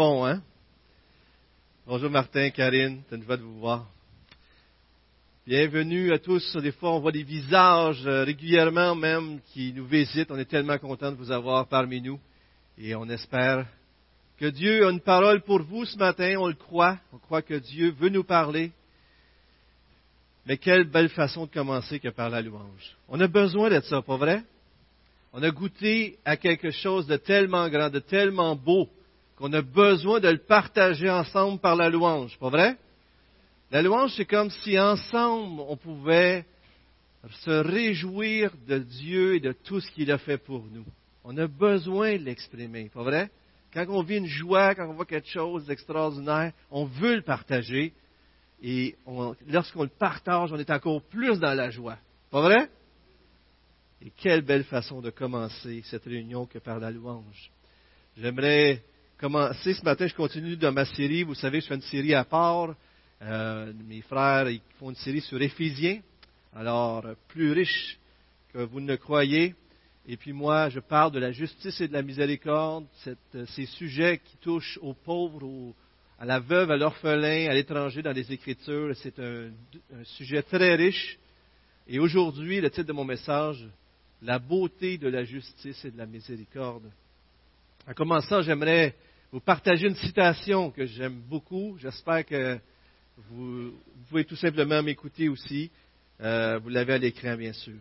hein? Bonjour Martin, Karine, c'est une joie de vous voir. Bienvenue à tous. Des fois, on voit des visages euh, régulièrement même qui nous visitent. On est tellement content de vous avoir parmi nous. Et on espère que Dieu a une parole pour vous ce matin. On le croit. On croit que Dieu veut nous parler. Mais quelle belle façon de commencer que par la louange. On a besoin d'être ça, pas vrai? On a goûté à quelque chose de tellement grand, de tellement beau, qu'on a besoin de le partager ensemble par la louange, pas vrai? La louange, c'est comme si ensemble on pouvait se réjouir de Dieu et de tout ce qu'il a fait pour nous. On a besoin de l'exprimer, pas vrai? Quand on vit une joie, quand on voit quelque chose d'extraordinaire, on veut le partager. Et lorsqu'on le partage, on est encore plus dans la joie. Pas vrai? Et quelle belle façon de commencer cette réunion que par la louange. J'aimerais commencer ce matin, je continue dans ma série. Vous savez, je fais une série à part. Euh, mes frères ils font une série sur Éphésiens, alors plus riche que vous ne croyez. Et puis moi, je parle de la justice et de la miséricorde, ces sujets qui touchent aux pauvres, à la veuve, à l'orphelin, à l'étranger dans les Écritures. C'est un sujet très riche. Et aujourd'hui, le titre de mon message, la beauté de la justice et de la miséricorde. En commençant, j'aimerais vous partager une citation que j'aime beaucoup. J'espère que vous, pouvez tout simplement m'écouter aussi. Euh, vous l'avez à l'écran, bien sûr.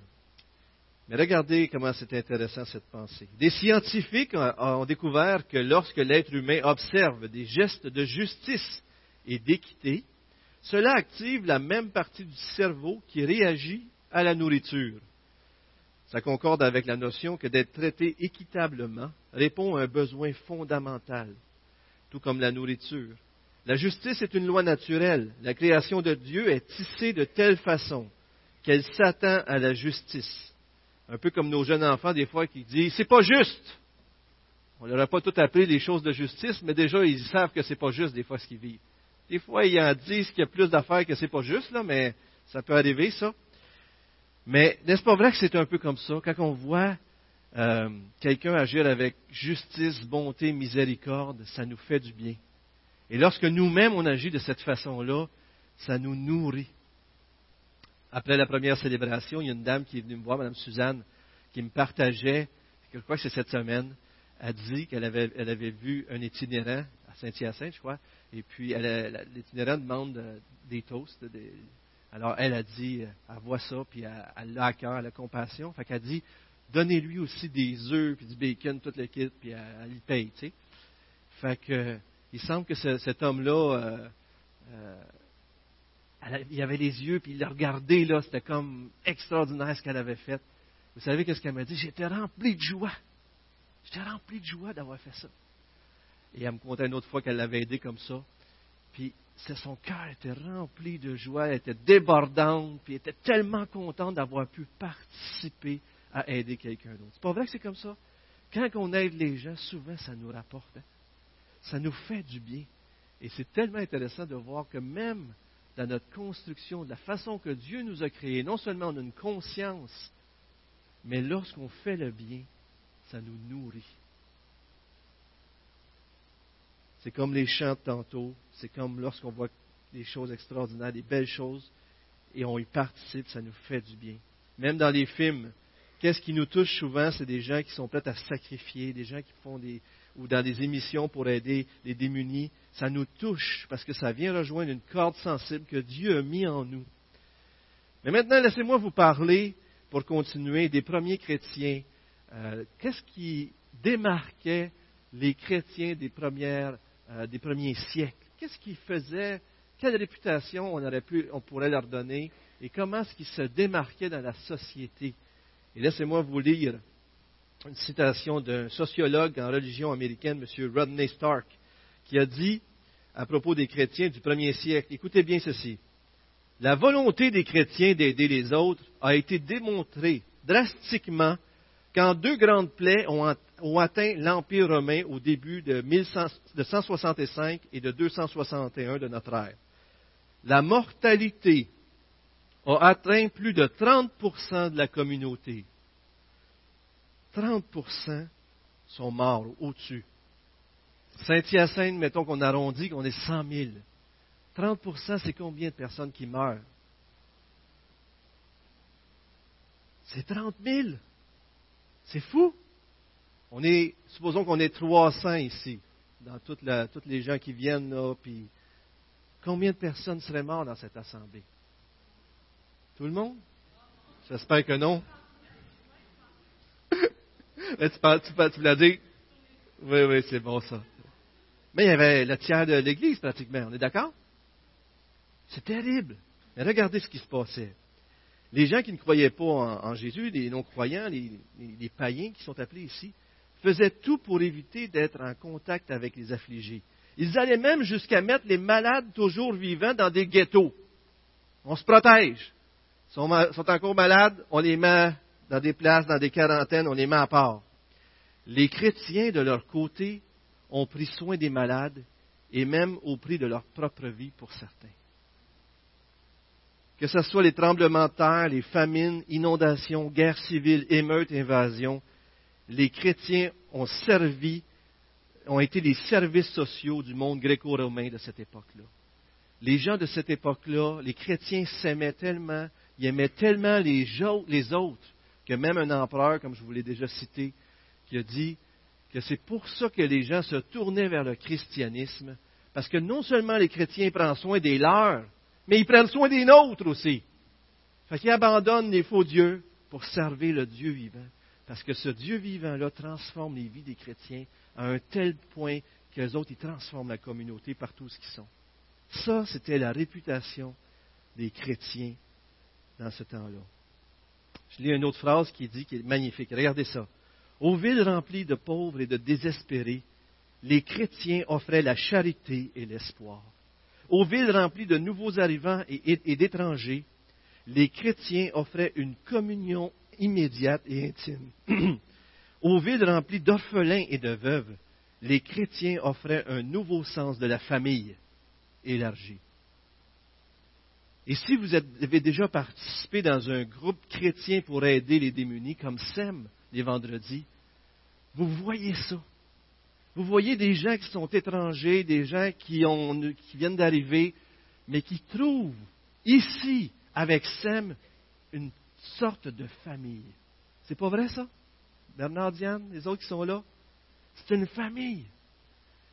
Mais regardez comment c'est intéressant cette pensée. Des scientifiques ont découvert que lorsque l'être humain observe des gestes de justice et d'équité, cela active la même partie du cerveau qui réagit à la nourriture. Ça concorde avec la notion que d'être traité équitablement répond à un besoin fondamental, tout comme la nourriture. La justice est une loi naturelle. La création de Dieu est tissée de telle façon qu'elle s'attend à la justice. Un peu comme nos jeunes enfants, des fois, qui disent C'est pas juste. On leur a pas tout appris les choses de justice, mais déjà, ils savent que c'est pas juste, des fois, ce qu'ils vivent. Des fois, ils en disent qu'il y a plus d'affaires que c'est pas juste, là, mais ça peut arriver, ça. Mais n'est-ce pas vrai que c'est un peu comme ça? Quand on voit euh, quelqu'un agir avec justice, bonté, miséricorde, ça nous fait du bien. Et lorsque nous-mêmes on agit de cette façon-là, ça nous nourrit. Après la première célébration, il y a une dame qui est venue me voir, Mme Suzanne, qui me partageait, je crois que c'est cette semaine, a dit qu'elle avait, elle avait vu un itinérant à Saint-Hyacinthe, je crois, et puis l'itinérant demande euh, des toasts, alors, elle a dit, euh, elle voit ça, puis elle l'a à cœur, elle a compassion. Fait qu'elle dit, donnez-lui aussi des œufs, puis du bacon, toute l'équipe, puis elle, y paye, tu sais. Fait que, il semble que cet homme-là, euh, euh, il avait les yeux, puis il l'a regardé, là, c'était comme extraordinaire ce qu'elle avait fait. Vous savez qu'est-ce qu'elle m'a dit? J'étais rempli de joie. J'étais rempli de joie d'avoir fait ça. Et elle me contait une autre fois qu'elle l'avait aidé comme ça. Puis son cœur était rempli de joie, elle était débordante, puis elle était tellement contente d'avoir pu participer à aider quelqu'un d'autre. C'est pas vrai que c'est comme ça? Quand on aide les gens, souvent ça nous rapporte. Hein. Ça nous fait du bien. Et c'est tellement intéressant de voir que même dans notre construction, de la façon que Dieu nous a créés, non seulement on a une conscience, mais lorsqu'on fait le bien, ça nous nourrit. C'est comme les chants de tantôt, c'est comme lorsqu'on voit des choses extraordinaires, des belles choses, et on y participe, ça nous fait du bien. Même dans les films, qu'est-ce qui nous touche souvent, c'est des gens qui sont prêts à sacrifier, des gens qui font des, ou dans des émissions pour aider les démunis, ça nous touche parce que ça vient rejoindre une corde sensible que Dieu a mis en nous. Mais maintenant, laissez-moi vous parler, pour continuer, des premiers chrétiens. Euh, qu'est-ce qui démarquait les chrétiens des premières euh, des premiers siècles? Qu'est-ce qu'ils faisaient? Quelle réputation on, aurait pu, on pourrait leur donner? Et comment est-ce qu'ils se démarquaient dans la société? Et laissez-moi vous lire une citation d'un sociologue en religion américaine, M. Rodney Stark, qui a dit à propos des chrétiens du premier siècle, écoutez bien ceci, la volonté des chrétiens d'aider les autres a été démontrée drastiquement quand deux grandes plaies ont, atteint l'Empire romain au début de, 165 et de 261 de notre ère. La mortalité a atteint plus de 30% de la communauté. 30% sont morts au-dessus. Saint-Hyacinthe, mettons qu'on arrondit, qu'on est 100 000. 30% c'est combien de personnes qui meurent? C'est 30 000. C'est fou. On est, supposons qu'on est 300 ici, dans toutes les gens qui viennent là, puis combien de personnes seraient mortes dans cette assemblée? Tout le monde? J'espère que non. Mais tu, parles, tu, parles, tu l'as dit? Oui, oui, c'est bon ça. Mais il y avait le tiers de l'Église pratiquement, on est d'accord? C'est terrible. Mais regardez ce qui se passait. Les gens qui ne croyaient pas en, Jésus, les non-croyants, les, païens qui sont appelés ici, faisaient tout pour éviter d'être en contact avec les affligés. Ils allaient même jusqu'à mettre les malades toujours vivants dans des ghettos. On se protège. Sont encore malades, on les met dans des places, dans des quarantaines, on les met à part. Les chrétiens, de leur côté, ont pris soin des malades et même au prix de leur propre vie pour certains que ce soit les tremblements de terre, les famines, inondations, guerres civiles, émeutes, invasions, les chrétiens ont servi, ont été les services sociaux du monde gréco-romain de cette époque-là. Les gens de cette époque-là, les chrétiens s'aimaient tellement, ils aimaient tellement les, autres, que même un empereur, comme je vous l'ai déjà cité, qui a dit que c'est pour ça que les gens se tournaient vers le christianisme, parce que non seulement les chrétiens prennent soin des leurs, mais ils prennent soin des nôtres aussi. Fait qu'ils abandonnent les faux dieux pour servir le Dieu vivant. Parce que ce Dieu vivant-là transforme les vies des chrétiens à un tel point qu'eux autres, ils transforment la communauté partout où ils sont. Ça, c'était la réputation des chrétiens dans ce temps-là. Je lis une autre phrase qui dit, qui est magnifique. Regardez ça. Aux villes remplies de pauvres et de désespérés, les chrétiens offraient la charité et l'espoir. Aux villes remplies de nouveaux arrivants et, d'étrangers, les chrétiens offraient une communion immédiate et intime. Aux villes remplies d'orphelins et de veuves, les chrétiens offraient un nouveau sens de la famille élargie. Et si vous avez déjà participé dans un groupe chrétien pour aider les démunis, comme SEM les vendredis, vous voyez ça. Vous voyez des gens qui sont étrangers, des gens qui, viennent d'arriver, mais qui trouvent ici, avec Sem, une sorte de famille. C'est pas vrai ça? Bernard Diane, les autres qui sont là? C'est une famille.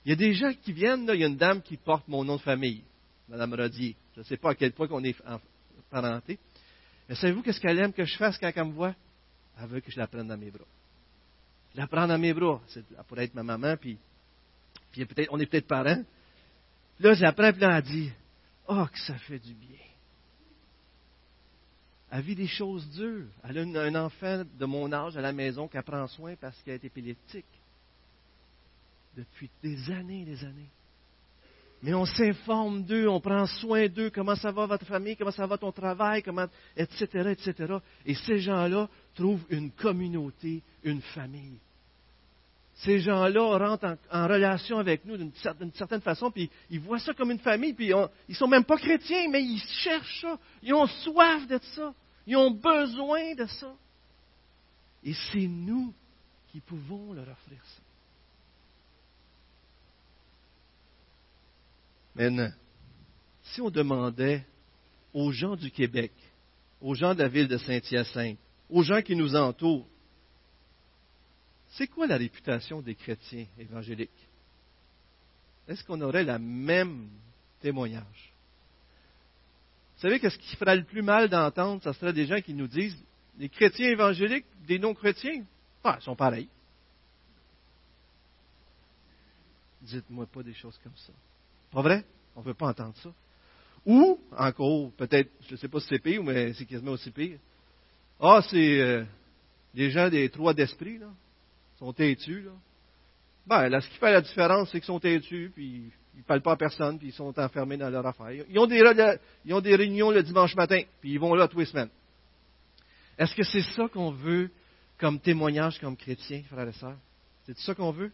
Il y a des gens qui viennent, là, il y a une dame qui porte mon nom de famille, Madame Rodier. Je ne sais pas à quel point on est en parenté. Mais savez-vous qu'est-ce qu'elle aime que je fasse quand elle me voit? Elle veut que je la prenne dans mes bras je la prends dans mes bras. Elle pourrait être ma maman, puis, puis peut on est peut-être parents. Là, je la prends, puis là, elle dit Oh, que ça fait du bien. Elle vit des choses dures. Elle a un enfant de mon âge à la maison qui prend soin parce qu'elle est épileptique. Depuis des années et des années. Mais on s'informe d'eux, on prend soin d'eux, comment ça va votre famille, comment ça va ton travail, etc., etc. Et ces gens-là trouvent une communauté, une famille. Ces gens-là rentrent en, relation avec nous d'une certaine, façon, puis ils voient ça comme une famille, puis ils ne sont même pas chrétiens, mais ils cherchent ça. Ils ont soif de ça. Ils ont besoin de ça. Et c'est nous qui pouvons leur offrir ça. Maintenant, si on demandait aux gens du Québec, aux gens de la ville de Saint-Hyacinthe, aux gens qui nous entourent, c'est quoi la réputation des chrétiens évangéliques? Est-ce qu'on aurait la même témoignage? Vous savez que ce qui ferait le plus mal d'entendre, ce serait des gens qui nous disent les chrétiens évangéliques, des non-chrétiens, ah, ils sont pareils. Dites-moi pas des choses comme ça. Pas vrai? On ne veut pas entendre ça. Ou, encore, peut-être, je ne sais pas si c'est pire, mais c'est quasiment aussi pire. Ah, c'est euh, des gens des trois d'esprit, là. Ils sont têtus, là. Ben, là, ce qui fait la différence, c'est qu'ils sont têtus, puis ils ne parlent pas à personne, puis ils sont enfermés dans leur affaire. Ils ont, des, ils ont des réunions le dimanche matin, puis ils vont là tous les semaines. Est-ce que c'est ça qu'on veut comme témoignage comme chrétien, frères et sœurs? C'est ça qu'on veut?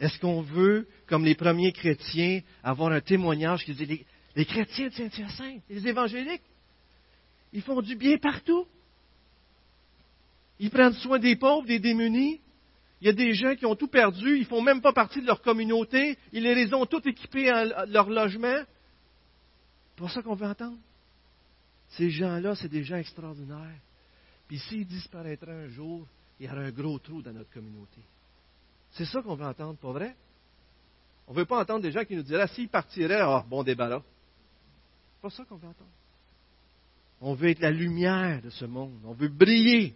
Est-ce qu'on veut, comme les premiers chrétiens, avoir un témoignage qui dit les, chrétiens de Saint-Hyacinthe, les évangéliques, ils font du bien partout. Ils prennent soin des pauvres, des démunis. Il y a des gens qui ont tout perdu, ils ne font même pas partie de leur communauté, ils les ont tous équipés à leur logement. C'est pas ça qu'on veut entendre. Ces gens-là, c'est des gens extraordinaires. Puis s'ils disparaîtraient un jour, il y aurait un gros trou dans notre communauté. C'est ça qu'on veut entendre, pas vrai? On ne veut pas entendre des gens qui nous diraient, s'ils partiraient, oh, bon débarras. C'est pas ça qu'on veut entendre. On veut être la lumière de ce monde. On veut briller.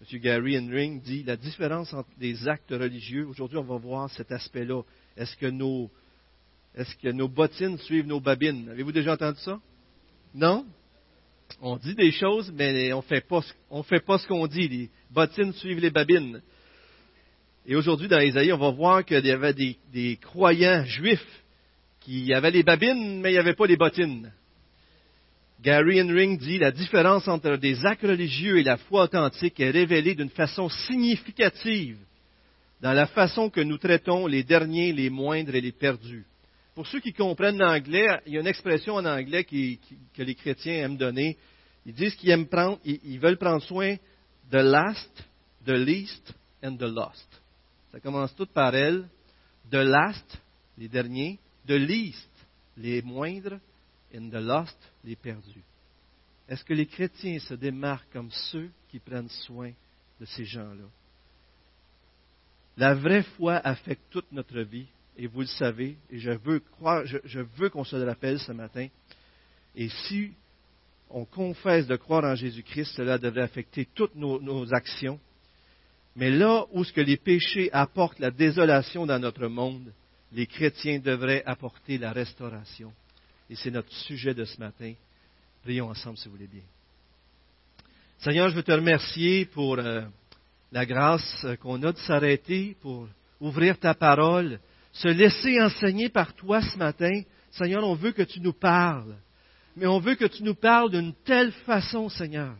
M. Gary Henring dit la différence entre les actes religieux. Aujourd'hui, on va voir cet aspect-là. Est-ce que nos, est-ce que nos bottines suivent nos babines? Avez-vous déjà entendu ça? Non? On dit des choses, mais on ne fait pas ce qu'on dit. Les bottines suivent les babines. Et aujourd'hui, dans Isaïe, on va voir qu'il y avait des, croyants juifs qui avaient les babines, mais il n'y avait pas les bottines. Gary Henring dit la différence entre des actes religieux et la foi authentique est révélée d'une façon significative dans la façon que nous traitons les derniers, les moindres et les perdus. Pour ceux qui comprennent l'anglais, il y a une expression en anglais que les chrétiens aiment donner. Ils disent qu'ils aiment prendre, ils, veulent prendre soin de last, de least and the lost. Ça commence tout par elle. De last, les derniers, de least, les moindres, and the lost, les perdus. Est-ce que les chrétiens se démarquent comme ceux qui prennent soin de ces gens-là? La vraie foi affecte toute notre vie, et vous le savez, et je veux, croire, je, veux qu'on se le rappelle ce matin. Et si on confesse de croire en Jésus-Christ, cela devrait affecter toutes nos, actions. Mais là où ce que les péchés apportent la désolation dans notre monde, les chrétiens devraient apporter la restauration. Et c'est notre sujet de ce matin. Prions ensemble si vous voulez bien. Seigneur, je veux te remercier pour euh, la grâce qu'on a de s'arrêter, pour ouvrir ta parole, se laisser enseigner par toi ce matin. Seigneur, on veut que tu nous parles, mais on veut que tu nous parles d'une telle façon, Seigneur,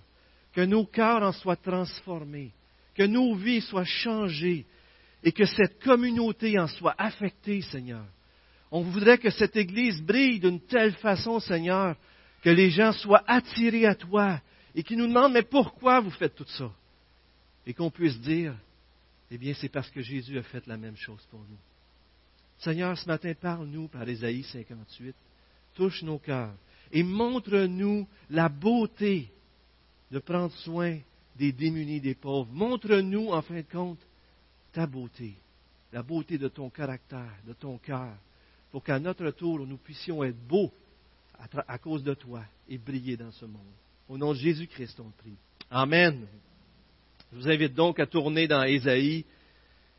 que nos cœurs en soient transformés, que nos vies soient changées et que cette communauté en soit affectée, Seigneur. On voudrait que cette Église brille d'une telle façon, Seigneur, que les gens soient attirés à toi et qu'ils nous demandent, mais pourquoi vous faites tout ça? Et qu'on puisse dire, eh bien, c'est parce que Jésus a fait la même chose pour nous. Seigneur, ce matin, parle-nous par Ésaïe 58. Touche nos cœurs et montre-nous la beauté de prendre soin des démunis, des pauvres. Montre-nous, en fin de compte, ta beauté, la beauté de ton caractère, de ton cœur, pour qu'à notre tour, nous puissions être beaux à, cause de toi et briller dans ce monde. Au nom de Jésus-Christ, on prie. Amen. Je vous invite donc à tourner dans Ésaïe.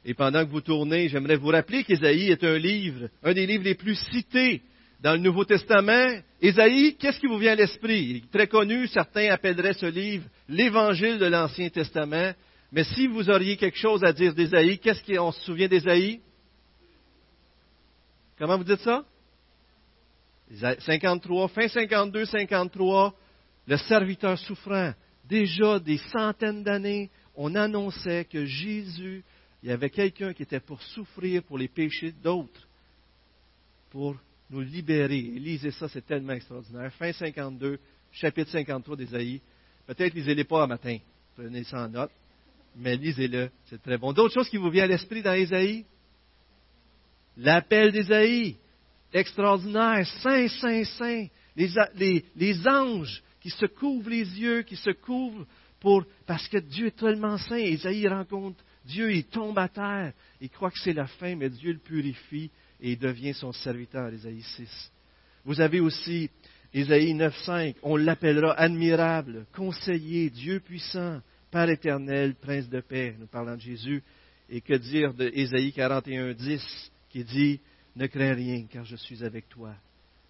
Et pendant que vous tournez, j'aimerais vous rappeler qu'Ésaïe est un livre, un des livres les plus cités dans le Nouveau Testament. Ésaïe, qu'est-ce qui vous vient à l'esprit? Très connu, certains appelleraient ce livre l'Évangile de l'Ancien Testament. Mais si vous auriez quelque chose à dire d'Ésaïe, qu'est-ce qu'on se souvient d'Ésaïe? Comment vous dites ça? 53, fin 52, 53, le serviteur souffrant. Déjà des centaines d'années, on annonçait que Jésus, il y avait quelqu'un qui était pour souffrir pour les péchés d'autres, pour nous libérer. Lisez ça, c'est tellement extraordinaire. Fin 52, chapitre 53 d'Ésaïe. Peut-être lisez-les pas un matin, prenez ça en note, mais lisez-le, c'est très bon. D'autres choses qui vous viennent à l'esprit dans Ésaïe? L'appel d'Ésaïe extraordinaire, saint, saint, saint, les, anges qui se couvrent les yeux, qui se couvrent pour, parce que Dieu est tellement saint. Isaïe rencontre Dieu, il tombe à terre, il croit que c'est la fin, mais Dieu le purifie et il devient son serviteur, Isaïe 6. Vous avez aussi Isaïe 9.5, on l'appellera admirable, conseiller, Dieu puissant, Père éternel, prince de paix, nous parlons de Jésus. Et que dire de Ésaïe 41.10 qui dit, ne crains rien, car je suis avec toi.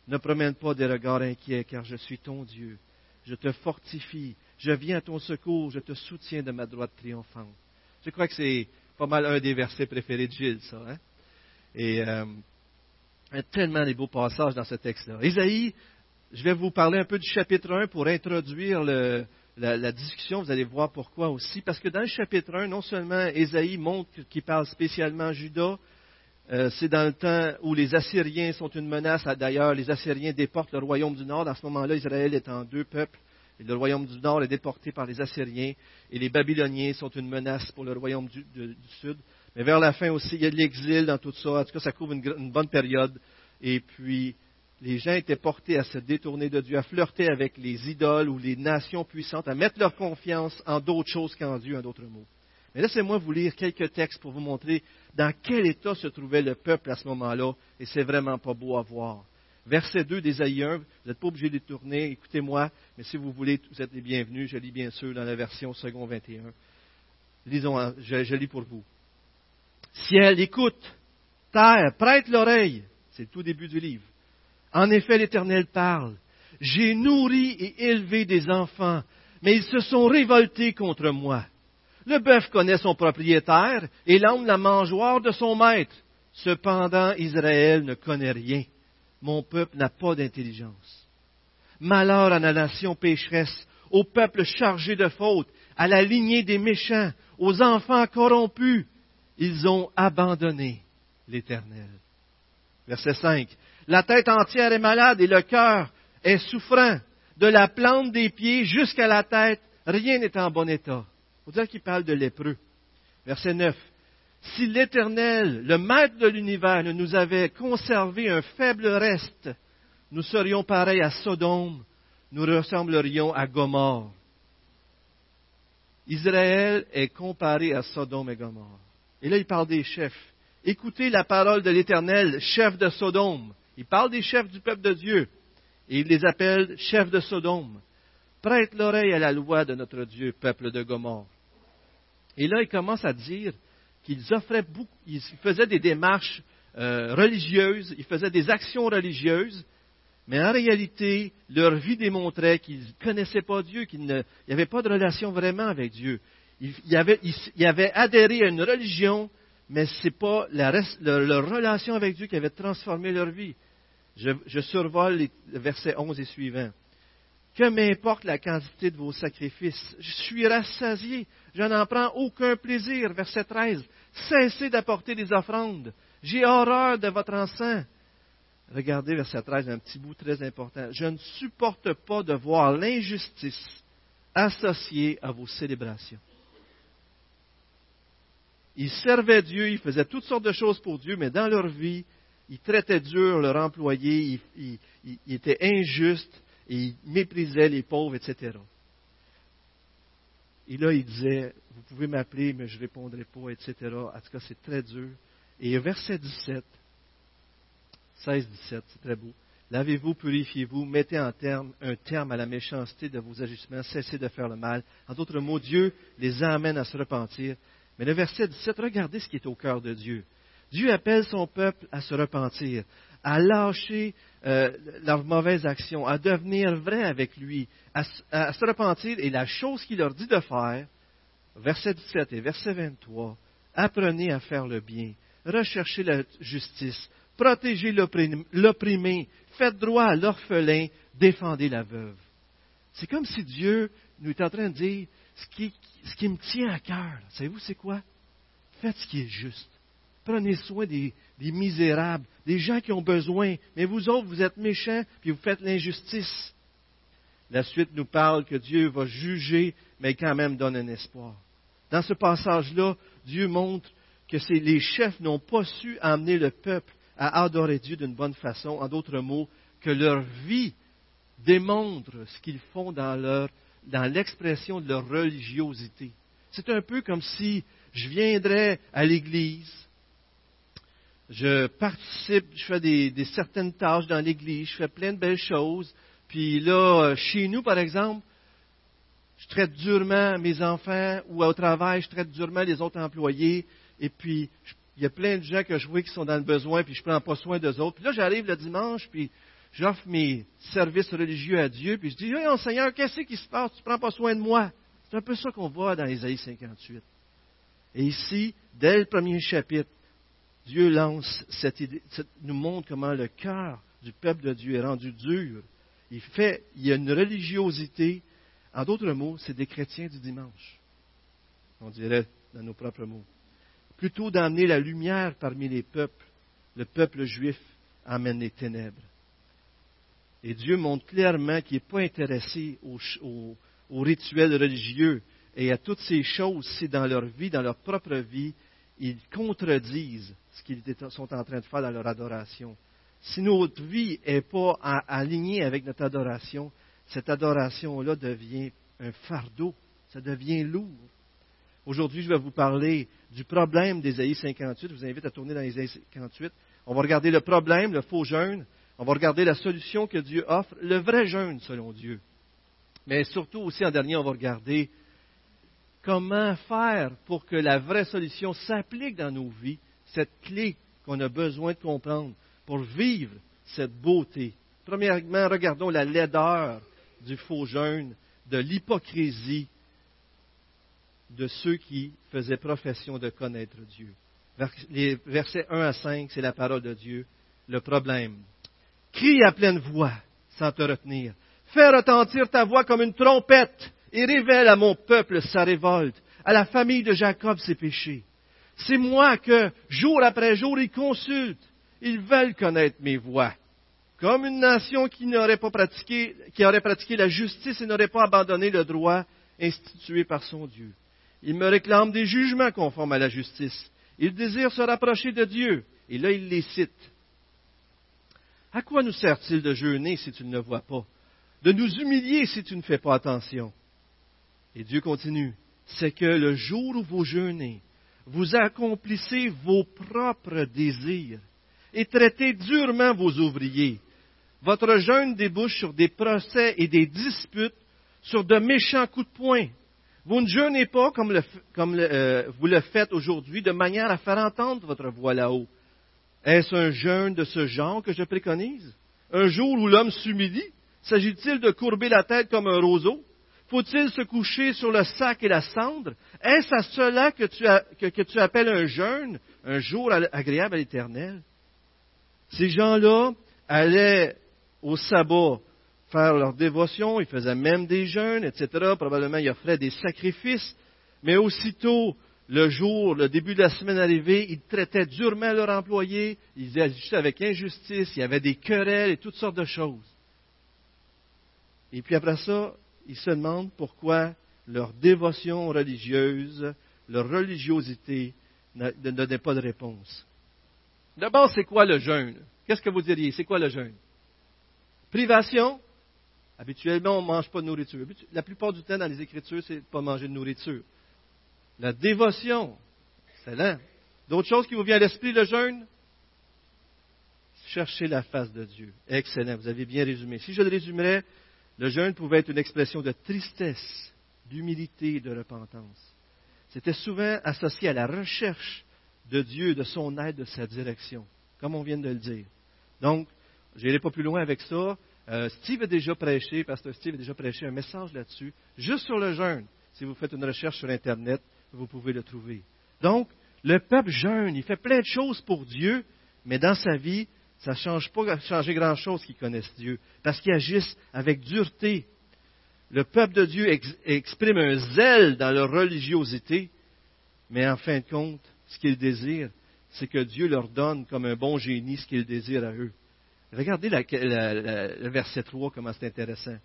Ne promène pas des regards inquiets, car je suis ton Dieu. Je te fortifie, je viens à ton secours, je te soutiens de ma droite triomphante. Je crois que c'est pas mal un des versets préférés de Gilles, ça. Hein? Et euh, il y a tellement de beaux passages dans ce texte-là. Isaïe, je vais vous parler un peu du chapitre 1 pour introduire la, discussion. Vous allez voir pourquoi aussi. Parce que dans le chapitre 1, non seulement Isaïe montre qu'il parle spécialement Judas, euh, c'est dans le temps où les Assyriens sont une menace. D'ailleurs, les Assyriens déportent le royaume du Nord. À ce moment-là, Israël est en deux peuples. Et le royaume du nord est déporté par les Assyriens et les Babyloniens sont une menace pour le royaume du, sud. Mais vers la fin aussi, il y a de l'exil dans tout ça. En tout cas, ça couvre une, bonne période. Et puis, les gens étaient portés à se détourner de Dieu, à flirter avec les idoles ou les nations puissantes, à mettre leur confiance en d'autres choses qu'en Dieu, en d'autres mots. Mais laissez-moi vous lire quelques textes pour vous montrer dans quel état se trouvait le peuple à ce moment-là, et c'est vraiment pas beau à voir. Verset 2 d'Ésaïe 1, vous n'êtes pas obligé de tourner, écoutez-moi, mais si vous voulez, vous êtes les bienvenus, je lis bien sûr dans la version second 21. Lisons, je, lis pour vous. Ciel, écoute, terre, prête l'oreille, c'est le tout début du livre. En effet, l'Éternel parle. J'ai nourri et élevé des enfants, mais ils se sont révoltés contre moi. Le bœuf connaît son propriétaire et l'homme la mangeoire de son maître. Cependant, Israël ne connaît rien. Mon peuple n'a pas d'intelligence. Malheur à la nation pécheresse, au peuple chargé de fautes, à la lignée des méchants, aux enfants corrompus. Ils ont abandonné l'Éternel. Verset 5. La tête entière est malade et le cœur est souffrant. De la plante des pieds jusqu'à la tête, rien n'est en bon état. Faut dire qu'il parle de lépreux. Verset 9. Si l'Éternel, le Maître de l'univers, ne nous avait conservé un faible reste, nous serions pareils à Sodome, nous ressemblerions à Gomorre. Israël est comparé à Sodome et Gomorre. Et là, il parle des chefs. Écoutez la parole de l'Éternel, chef de Sodome. Il parle des chefs du peuple de Dieu. Et il les appelle chefs de Sodome. Prête l'oreille à la loi de notre Dieu, peuple de Gomorre. Et là, il commence à dire qu'ils offraient beaucoup, ils faisaient des démarches euh, religieuses, ils faisaient des actions religieuses, mais en réalité, leur vie démontrait qu'ils ne connaissaient pas Dieu, qu'il n'y avait pas de relation vraiment avec Dieu. Ils, avaient, adhéré à une religion, mais ce n'est pas leur, relation avec Dieu qui avait transformé leur vie. Je, survole les versets 11 et suivants. Que m'importe la quantité de vos sacrifices, je suis rassasié, je n'en prends aucun plaisir. Verset 13. Cessez d'apporter des offrandes. J'ai horreur de votre encens. Regardez verset 13, un petit bout très important. Je ne supporte pas de voir l'injustice associée à vos célébrations. Ils servaient Dieu, ils faisaient toutes sortes de choses pour Dieu, mais dans leur vie, ils traitaient dur leur employé, ils, ils étaient injustes, et ils méprisaient les pauvres, etc. Et là, il disait, vous pouvez m'appeler, mais je ne répondrai pas, etc. En tout cas, c'est très dur. Et verset 17, 16, 17, c'est très beau. Lavez-vous, purifiez-vous, mettez en terme, un terme à la méchanceté de vos agissements, cessez de faire le mal. En d'autres mots, Dieu les amène à se repentir. Mais le verset 17, regardez ce qui est au cœur de Dieu. Dieu appelle son peuple à se repentir, à lâcher euh, leurs mauvaises actions, à devenir vrai avec lui, à, se repentir. Et la chose qu'il leur dit de faire, verset 17 et verset 23, apprenez à faire le bien, recherchez la justice, protégez l'opprimé, faites droit à l'orphelin, défendez la veuve. C'est comme si Dieu nous est en train de dire ce qui, me tient à cœur. Savez-vous c'est quoi? Faites ce qui est juste. Prenez soin des, misérables, des gens qui ont besoin. Mais vous autres, vous êtes méchants, puis vous faites l'injustice. La suite nous parle que Dieu va juger, mais quand même donne un espoir. Dans ce passage-là, Dieu montre que les chefs n'ont pas su amener le peuple à adorer Dieu d'une bonne façon. En d'autres mots, que leur vie démontre ce qu'ils font dans, dans l'expression de leur religiosité. C'est un peu comme si je viendrais à l'Église, je participe, je fais des, certaines tâches dans l'Église, je fais plein de belles choses. Puis là, chez nous, par exemple, je traite durement mes enfants ou au travail, je traite durement les autres employés. Et puis, il y a plein de gens que je vois qui sont dans le besoin, puis je ne prends pas soin d'eux autres. Puis là, j'arrive le dimanche, puis j'offre mes services religieux à Dieu, puis je dis, hey, Seigneur, qu'est-ce qui se passe? Tu ne prends pas soin de moi. C'est un peu ça qu'on voit dans Isaïe 58. Et ici, dès le premier chapitre, Dieu lance cette idée, nous montre comment le cœur du peuple de Dieu est rendu dur. Il fait, il y a une religiosité. En d'autres mots, c'est des chrétiens du dimanche. On dirait dans nos propres mots. Plutôt d'amener la lumière parmi les peuples, le peuple juif amène les ténèbres. Et Dieu montre clairement qu'il n'est pas intéressé aux, rituels religieux et à toutes ces choses si dans leur vie, dans leur propre vie, ils contredisent ce qu'ils sont en train de faire dans leur adoration. Si notre vie n'est pas alignée avec notre adoration, cette adoration-là devient un fardeau, ça devient lourd. Aujourd'hui, je vais vous parler du problème d'Ésaïe 58. Je vous invite à tourner dans Ésaïe 58. On va regarder le problème, le faux jeûne. On va regarder la solution que Dieu offre, le vrai jeûne selon Dieu. Mais surtout aussi en dernier, on va regarder comment faire pour que la vraie solution s'applique dans nos vies, cette clé qu'on a besoin de comprendre pour vivre cette beauté. Premièrement, regardons la laideur du faux jeûne, de l'hypocrisie de ceux qui faisaient profession de connaître Dieu. Les versets 1 à 5, c'est la parole de Dieu. Le problème. Crie à pleine voix sans te retenir. Fais retentir ta voix comme une trompette et révèle à mon peuple sa révolte, à la famille de Jacob ses péchés. C'est moi que, jour après jour, ils consultent. Ils veulent connaître mes voix. Comme une nation qui n'aurait pas pratiqué, qui aurait pratiqué la justice et n'aurait pas abandonné le droit institué par son Dieu. Ils me réclament des jugements conformes à la justice. Ils désirent se rapprocher de Dieu. Et là, il les cite. À quoi nous sert-il de jeûner si tu ne le vois pas? De nous humilier si tu ne fais pas attention? Et Dieu continue. C'est que le jour où vous jeûnez, vous accomplissez vos propres désirs et traitez durement vos ouvriers. Votre jeûne débouche sur des procès et des disputes, sur de méchants coups de poing. Vous ne jeûnez pas comme, euh, vous le faites aujourd'hui, de manière à faire entendre votre voix là-haut. Est-ce un jeûne de ce genre que je préconise? Un jour où l'homme s'humilie S'agit-il de courber la tête comme un roseau? Faut-il se coucher sur le sac et la cendre? Est-ce à cela que tu, appelles un jeûne, un jour agréable à l'Éternel? Ces gens-là allaient au sabbat faire leur dévotion, ils faisaient même des jeûnes, etc. Probablement, ils offraient des sacrifices, mais aussitôt le jour, le début de la semaine arrivé, ils traitaient durement leurs employés, ils agissaient avec injustice, il y avait des querelles et toutes sortes de choses. Et puis après ça, ils se demandent pourquoi leur dévotion religieuse, leur religiosité ne donnait pas de réponse. D'abord, c'est quoi le jeûne? Qu'est-ce que vous diriez? C'est quoi le jeûne? Privation. Habituellement, on ne mange pas de nourriture. La plupart du temps, dans les Écritures, c'est pas manger de nourriture. La dévotion, excellent. D'autres choses qui vous viennent à l'esprit, le jeûne? Chercher la face de Dieu. Excellent, vous avez bien résumé. Si je le résumerais, le jeûne pouvait être une expression de tristesse, d'humilité de repentance. C'était souvent associé à la recherche de Dieu, de son aide, de sa direction, comme on vient de le dire. Donc, je n'irai pas plus loin avec ça. Euh, Steve a déjà prêché, Pasteur Steve a déjà prêché un message là-dessus, juste sur le jeûne. Si vous faites une recherche sur Internet, vous pouvez le trouver. Donc, le peuple jeûne, il fait plein de choses pour Dieu, mais dans sa vie, ça ne change pas changer grand-chose qu'ils connaissent Dieu, parce qu'ils agissent avec dureté. Le peuple de Dieu exprime un zèle dans leur religiosité, mais en fin de compte, ce qu'ils désirent, c'est que Dieu leur donne comme un bon génie ce qu'ils désirent à eux. Regardez le verset 3, comment c'est intéressant.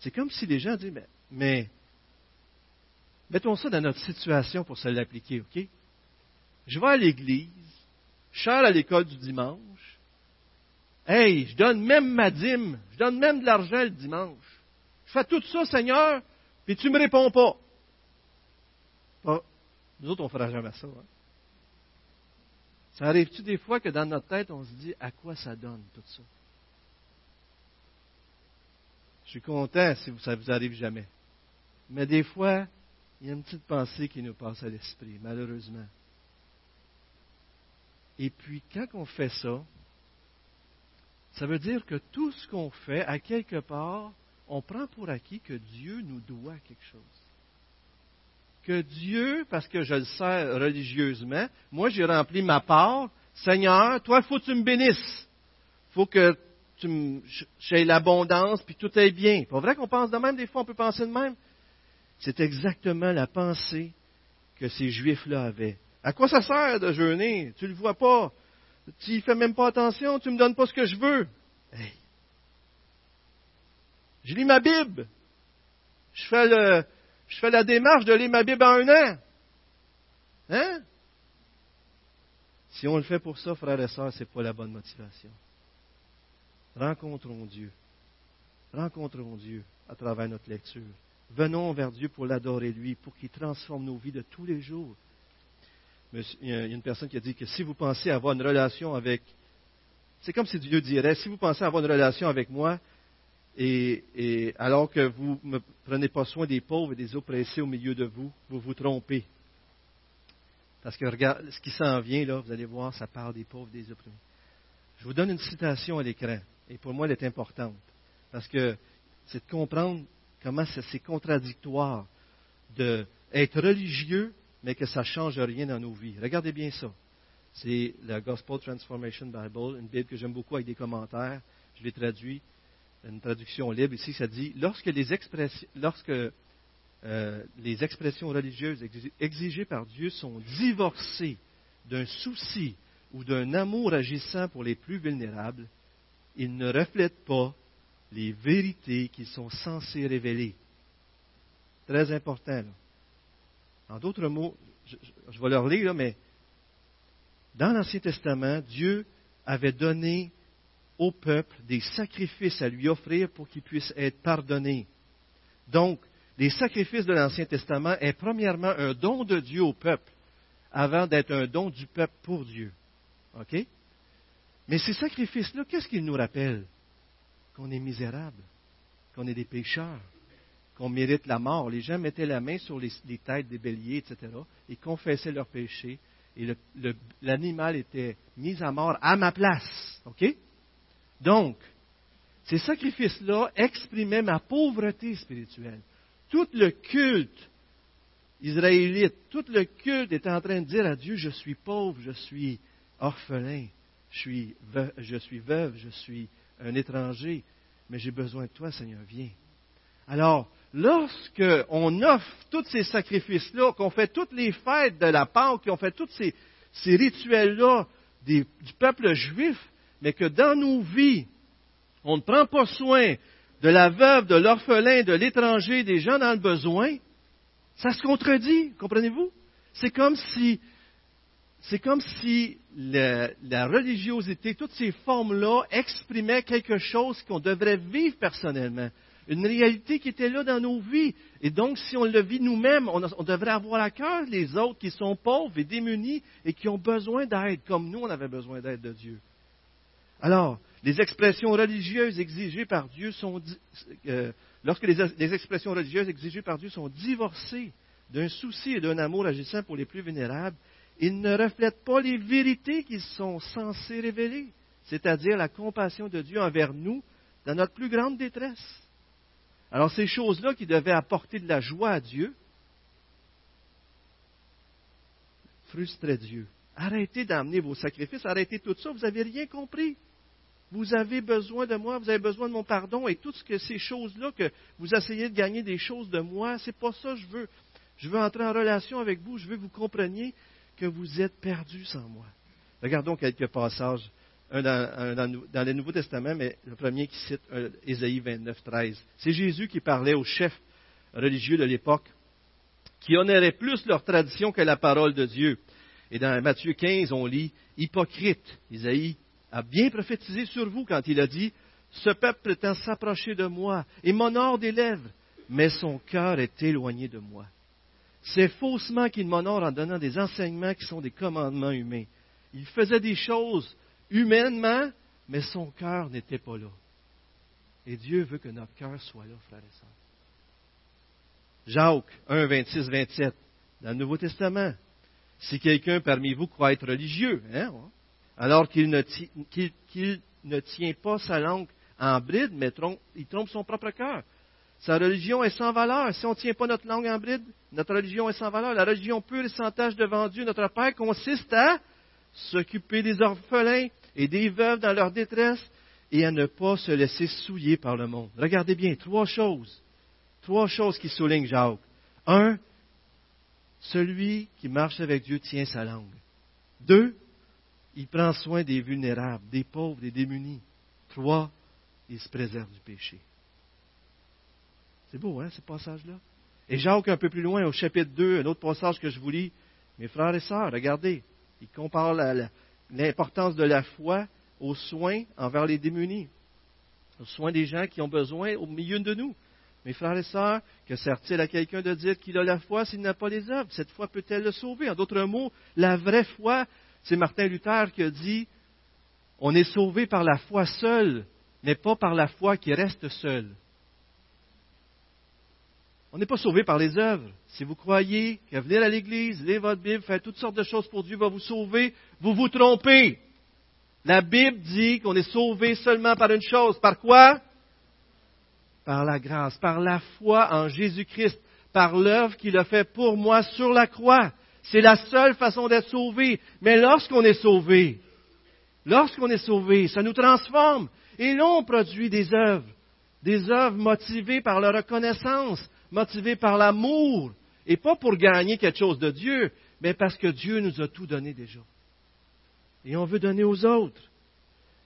C'est comme si les gens disent, mais Mettons ça dans notre situation pour se l'appliquer, OK? Je vais à l'église, je à l'école du dimanche. Hey, je donne même ma dîme, je donne même de l'argent le dimanche. Je fais tout ça, Seigneur, puis tu ne me réponds pas. nous autres, on ne fera jamais ça. Hein? Ça arrive-tu des fois que dans notre tête, on se dit à quoi ça donne tout ça? Je suis content si ça vous arrive jamais. Mais des fois, il y a une petite pensée qui nous passe à l'esprit, malheureusement. Et puis, quand on fait ça, ça veut dire que tout ce qu'on fait, à quelque part, on prend pour acquis que Dieu nous doit quelque chose. Que Dieu, parce que je le sers religieusement, moi j'ai rempli ma part, Seigneur, toi, il faut que tu me bénisses. Il faut que tu aies l'abondance, puis tout est bien. Pas vrai qu'on pense de même, des fois on peut penser de même. C'est exactement la pensée que ces Juifs-là avaient. À quoi ça sert de jeûner? Tu ne le vois pas. Tu n'y fais même pas attention. Tu ne me donnes pas ce que je veux. Je lis ma Bible. Je fais, je fais la démarche de lire ma Bible en un an. Hein? Si on le fait pour ça, frères et sœurs, ce n'est pas la bonne motivation. Rencontrons Dieu. Rencontrons Dieu à travers notre lecture. Venons vers Dieu pour l'adorer lui, pour qu'il transforme nos vies de tous les jours. Il y a une personne qui a dit que si vous pensez avoir une relation avec... C'est comme si Dieu dirait, si vous pensez avoir une relation avec moi, et, alors que vous ne prenez pas soin des pauvres et des oppressés au milieu de vous, vous vous trompez. Parce que regarde, ce qui s'en vient, là, vous allez voir, ça parle des pauvres, des opprimés. Je vous donne une citation à l'écran, et pour moi, elle est importante. Parce que c'est de comprendre comment c'est contradictoire d'être religieux, mais que ça ne change rien dans nos vies. Regardez bien ça. C'est la Gospel Transformation Bible, une Bible que j'aime beaucoup avec des commentaires. Je l'ai traduit, une traduction libre. Ici, ça dit lorsque les expressions, lorsque, euh, les expressions religieuses exigées par Dieu sont divorcées d'un souci ou d'un amour agissant pour les plus vulnérables, ils ne reflètent pas les vérités qu'ils sont censés révéler. Très important. En d'autres mots, je, vais leur lire, mais dans l'Ancien Testament, Dieu avait donné au peuple des sacrifices à lui offrir pour qu'il puisse être pardonné. Donc, les sacrifices de l'Ancien Testament est premièrement un don de Dieu au peuple, avant d'être un don du peuple pour Dieu. OK? Mais ces sacrifices-là, qu'est-ce qu'ils nous rappellent? Qu'on est misérable, qu'on est des pécheurs, qu'on mérite la mort. Les gens mettaient la main sur les, têtes des béliers, etc., et confessaient leurs péchés, et l'animal était mis à mort à ma place. OK? Donc, ces sacrifices-là exprimaient ma pauvreté spirituelle. Tout le culte israélite, tout le culte était en train de dire à Dieu, je suis pauvre, je suis orphelin, je suis, je suis veuve, je suis un étranger, mais j'ai besoin de toi, Seigneur, viens. Alors, lorsqu'on offre tous ces sacrifices-là, qu'on fait toutes les fêtes de la Pâque, qu'on fait tous ces, rituels-là du peuple juif, mais que dans nos vies, on ne prend pas soin de la veuve, de l'orphelin, de l'étranger, des gens dans le besoin, ça se contredit, comprenez-vous? C'est comme si c'est comme si la, religiosité, toutes ces formes-là, exprimaient quelque chose qu'on devrait vivre personnellement. Une réalité qui était là dans nos vies. Et donc, si on le vit nous-mêmes, on, devrait avoir à cœur les autres qui sont pauvres et démunis et qui ont besoin d'aide, comme nous, on avait besoin d'aide de Dieu. Alors, les expressions religieuses exigées par Dieu sont, euh, lorsque les, les expressions religieuses exigées par Dieu sont divorcées d'un souci et d'un amour agissant pour les plus vulnérables, ils ne reflètent pas les vérités qu'ils sont censés révéler, c'est-à-dire la compassion de Dieu envers nous dans notre plus grande détresse. Alors ces choses-là qui devaient apporter de la joie à Dieu frustraient Dieu. Arrêtez d'amener vos sacrifices, arrêtez tout ça, vous n'avez rien compris. Vous avez besoin de moi, vous avez besoin de mon pardon et toutes ces choses-là que vous essayez de gagner des choses de moi, c'est pas ça que je veux. Je veux entrer en relation avec vous, je veux que vous compreniez que vous êtes perdus sans moi. Regardons quelques passages, un dans, le Nouveau Testament, mais le premier qui cite Ésaïe 29, 13. C'est Jésus qui parlait aux chefs religieux de l'époque, qui honoraient plus leur tradition que la parole de Dieu. Et dans Matthieu 15, on lit Hypocrite. Isaïe a bien prophétisé sur vous quand il a dit Ce peuple prétend s'approcher de moi et m'honore des lèvres, mais son cœur est éloigné de moi. C'est faussement qu'il m'honore en donnant des enseignements qui sont des commandements humains. Il faisait des choses humainement, mais son cœur n'était pas là. Et Dieu veut que notre cœur soit là, frères et sœurs. Jacques 1, 26, 27, dans le Nouveau Testament. Si quelqu'un parmi vous croit être religieux, hein, alors qu'il ne, ne, tient pas sa langue en bride, mais il trompe son propre cœur. Sa religion est sans valeur. Si on ne tient pas notre langue en bride, notre religion est sans valeur. La religion pure et sans tâche devant Dieu, notre Père, consiste à s'occuper des orphelins et des veuves dans leur détresse et à ne pas se laisser souiller par le monde. Regardez bien, trois choses. Trois choses qui soulignent Jacques. Un, celui qui marche avec Dieu tient sa langue. Deux, il prend soin des vulnérables, des pauvres, des démunis. Trois, il se préserve du péché. C'est beau, hein, ce passage-là? Et Jacques, un peu plus loin, au chapitre 2, un autre passage que je vous lis. Mes frères et sœurs, regardez, il compare l'importance de la foi aux soins envers les démunis, aux soins des gens qui ont besoin au milieu de nous. Mes frères et sœurs, que sert-il à quelqu'un de dire qu'il a la foi s'il n'a pas les œuvres? Cette foi peut-elle le sauver? En d'autres mots, la vraie foi, c'est Martin Luther qui a dit on est sauvé par la foi seule, mais pas par la foi qui reste seule. On n'est pas sauvé par les œuvres. Si vous croyez que venir à l'Église, lire votre Bible, faire toutes sortes de choses pour Dieu va vous sauver, vous vous trompez. La Bible dit qu'on est sauvé seulement par une chose. Par quoi? Par la grâce, par la foi en Jésus-Christ, par l'œuvre qu'il a fait pour moi sur la croix. C'est la seule façon d'être sauvé. Mais lorsqu'on est sauvé, lorsqu'on est sauvé, ça nous transforme. Et là, on produit des œuvres, des œuvres motivées par la reconnaissance, motivé par l'amour, et pas pour gagner quelque chose de Dieu, mais parce que Dieu nous a tout donné déjà. Et on veut donner aux autres.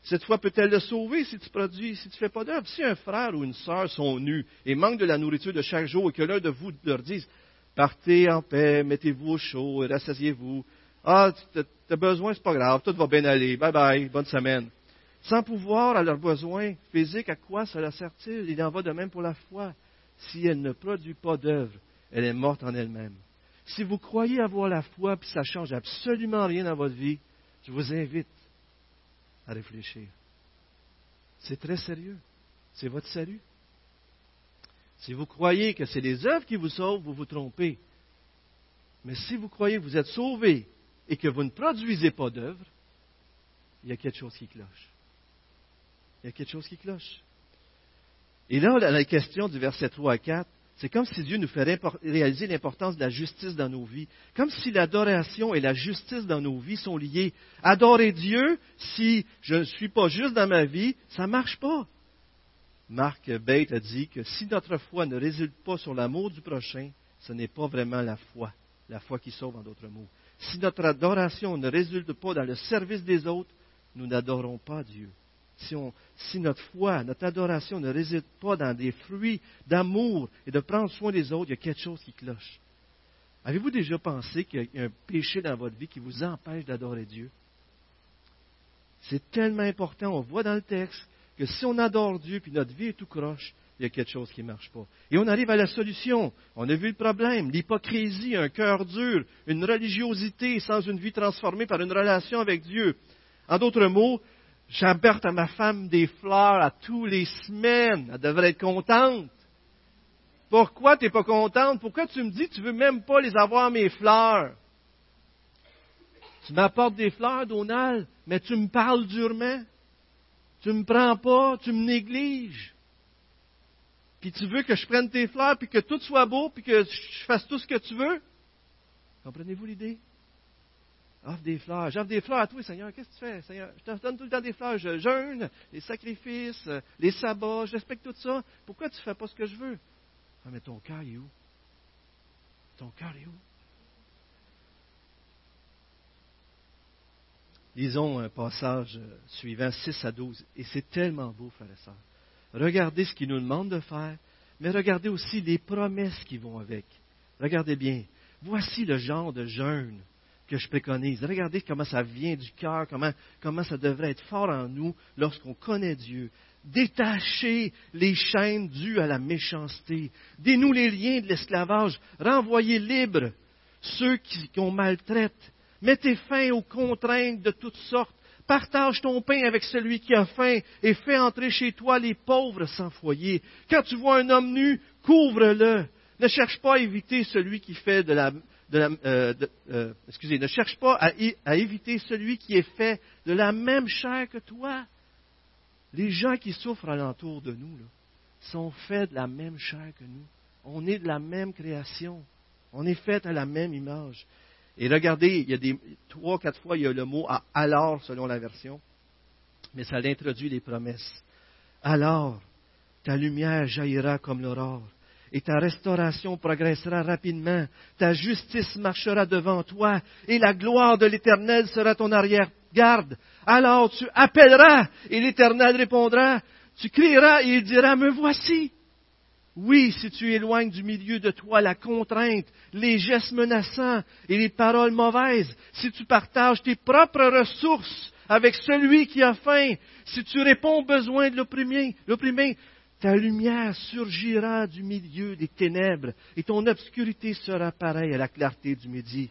Cette foi peut-elle le sauver si tu produis, si tu fais pas d'œuvre? Si un frère ou une sœur sont nus et manquent de la nourriture de chaque jour et que l'un de vous leur dise, partez en paix, mettez-vous au chaud et rassasiez-vous. Ah, tu as besoin, c'est pas grave, tout va bien aller. Bye bye, bonne semaine. Sans pouvoir à leurs besoins physiques, à quoi cela sert-il? Il en va de même pour la foi si elle ne produit pas d'œuvre, elle est morte en elle-même. Si vous croyez avoir la foi puis ça change absolument rien dans votre vie, je vous invite à réfléchir. C'est très sérieux. C'est votre salut. Si vous croyez que c'est les œuvres qui vous sauvent, vous vous trompez. Mais si vous croyez que vous êtes sauvé et que vous ne produisez pas d'œuvres, il y a quelque chose qui cloche. Il y a quelque chose qui cloche. Et là, la question du verset 3 à 4, c'est comme si Dieu nous fait réaliser l'importance de la justice dans nos vies. Comme si l'adoration et la justice dans nos vies sont liées. Adorer Dieu, si je ne suis pas juste dans ma vie, ça ne marche pas. Marc Bate a dit que si notre foi ne résulte pas sur l'amour du prochain, ce n'est pas vraiment la foi, la foi qui sauve en d'autres mots. Si notre adoration ne résulte pas dans le service des autres, nous n'adorons pas Dieu si, notre foi, notre adoration ne réside pas dans des fruits d'amour et de prendre soin des autres, il y a quelque chose qui cloche. Avez-vous déjà pensé qu'il y a un péché dans votre vie qui vous empêche d'adorer Dieu? C'est tellement important, on voit dans le texte que si on adore Dieu puis notre vie est tout croche, il y a quelque chose qui ne marche pas. Et on arrive à la solution. On a vu le problème, l'hypocrisie, un cœur dur, une religiosité sans une vie transformée par une relation avec Dieu. En d'autres mots, J'apporte à ma femme des fleurs à tous les semaines. Elle devrait être contente. Pourquoi tu n'es pas contente? Pourquoi tu me dis que tu veux même pas les avoir, mes fleurs? Tu m'apportes des fleurs, Donald, mais tu me parles durement. Tu ne me prends pas, tu me négliges. Puis tu veux que je prenne tes fleurs, puis que tout soit beau, puis que je fasse tout ce que tu veux? Comprenez-vous l'idée? Offre des fleurs. J'offre des fleurs à toi, Seigneur. Qu'est-ce que tu fais, Seigneur? Je te donne tout le temps des fleurs. Je jeûne, les sacrifices, les sabbats, je respecte tout ça. Pourquoi tu ne fais pas ce que je veux? Ah, mais ton cœur est où? Ton cœur est où? Lisons un passage suivant 6 à 12. Et c'est tellement beau, frère et sœurs. Regardez ce qu'il nous demande de faire, mais regardez aussi les promesses qui vont avec. Regardez bien. Voici le genre de jeûne que je préconise. Regardez comment ça vient du cœur, comment, comment ça devrait être fort en nous lorsqu'on connaît Dieu. Détachez les chaînes dues à la méchanceté. Dénoue les liens de l'esclavage. Renvoyez libres ceux qu'on maltraite. Mettez fin aux contraintes de toutes sortes. Partage ton pain avec celui qui a faim et fais entrer chez toi les pauvres sans foyer. Quand tu vois un homme nu, couvre-le. Ne cherche pas à éviter celui qui fait de la, euh, euh, excusez, ne cherche pas à, éviter celui qui est fait de la même chair que toi. Les gens qui souffrent alentour de nous sont faits de la même chair que nous. On est de la même création. On est fait à la même image. Et regardez, il y a des trois, quatre fois, il y a le mot alors selon la version, mais ça l'introduit les promesses. Alors, ta lumière jaillira comme l'aurore et ta restauration progressera rapidement. Ta justice marchera devant toi et la gloire de l'Éternel sera ton arrière-garde. Alors tu appelleras et l'Éternel répondra. Tu crieras et il dira, me voici. Oui, si tu éloignes du milieu de toi la contrainte, les gestes menaçants et les paroles mauvaises, si tu partages tes propres ressources avec celui qui a faim, si tu réponds aux besoins de l'opprimé, ta lumière surgira du milieu des ténèbres et ton obscurité sera pareille à la clarté du midi.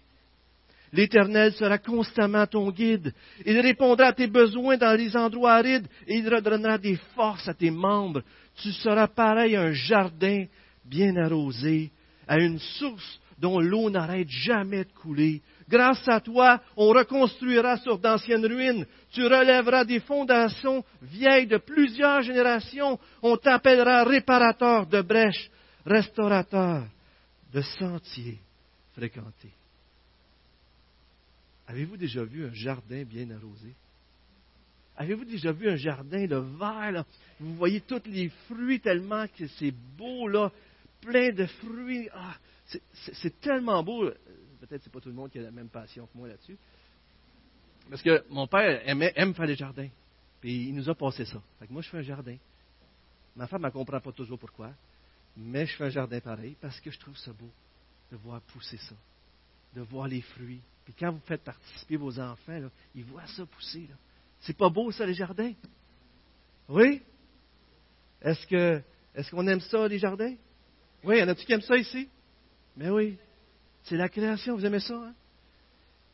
L'Éternel sera constamment ton guide. Il répondra à tes besoins dans les endroits arides et il redonnera des forces à tes membres. Tu seras pareil à un jardin bien arrosé, à une source dont l'eau n'arrête jamais de couler. Grâce à toi, on reconstruira sur d'anciennes ruines. Tu relèveras des fondations vieilles de plusieurs générations. On t'appellera réparateur de brèches, restaurateur de sentiers fréquentés. Avez-vous déjà vu un jardin bien arrosé? Avez-vous déjà vu un jardin de verre? Vous voyez tous les fruits tellement que c'est beau, là, plein de fruits. Ah, c'est tellement beau. Peut-être que ce n'est pas tout le monde qui a la même passion que moi là-dessus. Parce que mon père aime faire des jardins. Puis il nous a passé ça. Fait que moi, je fais un jardin. Ma femme ne comprend pas toujours pourquoi. Mais je fais un jardin pareil parce que je trouve ça beau de voir pousser ça, de voir les fruits, puis quand vous faites participer vos enfants, ils voient ça pousser. C'est pas beau, ça, les jardins? Oui? Est-ce que est-ce qu'on aime ça, les jardins? Oui, y en a-tu qui aiment ça ici? Mais oui. C'est la création, vous aimez ça, hein?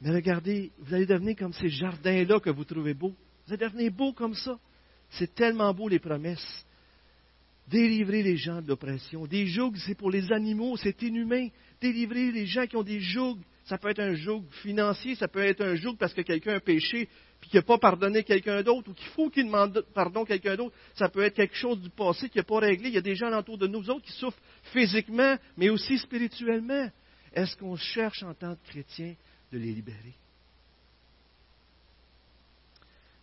Mais regardez, vous allez devenir comme ces jardins-là que vous trouvez beaux. Vous allez devenir beaux comme ça. C'est tellement beau, les promesses. Délivrer les gens de l'oppression. Des jougs, c'est pour les animaux, c'est inhumain. Délivrer les gens qui ont des jougs ça peut être un joug financier, ça peut être un joug parce que quelqu'un a péché puis qu'il n'a pas pardonné quelqu'un d'autre ou qu'il faut qu'il demande pardon à quelqu'un d'autre. Ça peut être quelque chose du passé qui n'a pas réglé. Il y a des gens autour de nous autres qui souffrent physiquement, mais aussi spirituellement. Est-ce qu'on cherche en tant que chrétien de les libérer?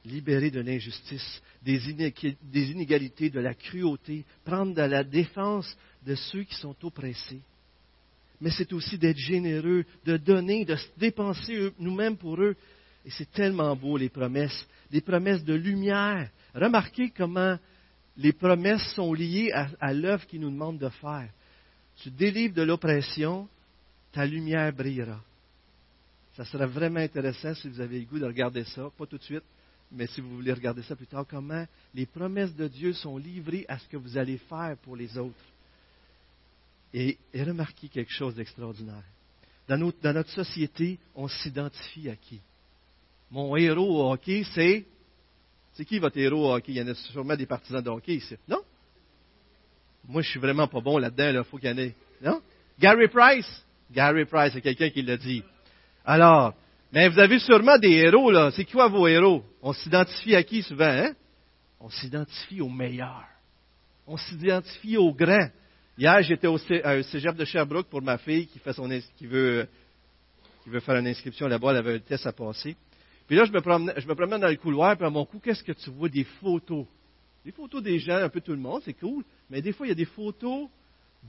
Libérer de l'injustice, des inégalités, de la cruauté, prendre la défense de ceux qui sont oppressés mais c'est aussi d'être généreux, de donner, de se dépenser nous-mêmes pour eux. Et c'est tellement beau, les promesses, des promesses de lumière. Remarquez comment les promesses sont liées à, l'œuvre qu'il nous demande de faire. Tu délivres de l'oppression, ta lumière brillera. Ça sera vraiment intéressant si vous avez le goût de regarder ça, pas tout de suite, mais si vous voulez regarder ça plus tard, comment les promesses de Dieu sont livrées à ce que vous allez faire pour les autres. Et, remarquez quelque chose d'extraordinaire. Dans notre, société, on s'identifie à qui? Mon héros au hockey, c'est? C'est qui votre héros au hockey? Il y en a sûrement des partisans de hockey ici. Non? Moi, je suis vraiment pas bon là-dedans. Il faut qu'il y en ait. Non? Gary Price? Gary Price, c'est quelqu'un qui l'a dit. Alors, mais vous avez sûrement des héros, là. C'est quoi vos héros? On s'identifie à qui souvent, hein? On s'identifie aux meilleurs. On s'identifie aux grands. Hier, j'étais au cégep de Sherbrooke pour ma fille qui, fait son, qui, veut, qui veut faire une inscription là-bas. Elle avait un test à passer. Puis là, je me, promène, dans le couloir, puis à mon coup, qu'est-ce que tu vois? Des photos. Des photos des gens, un peu tout le monde, c'est cool. Mais des fois, il y a des photos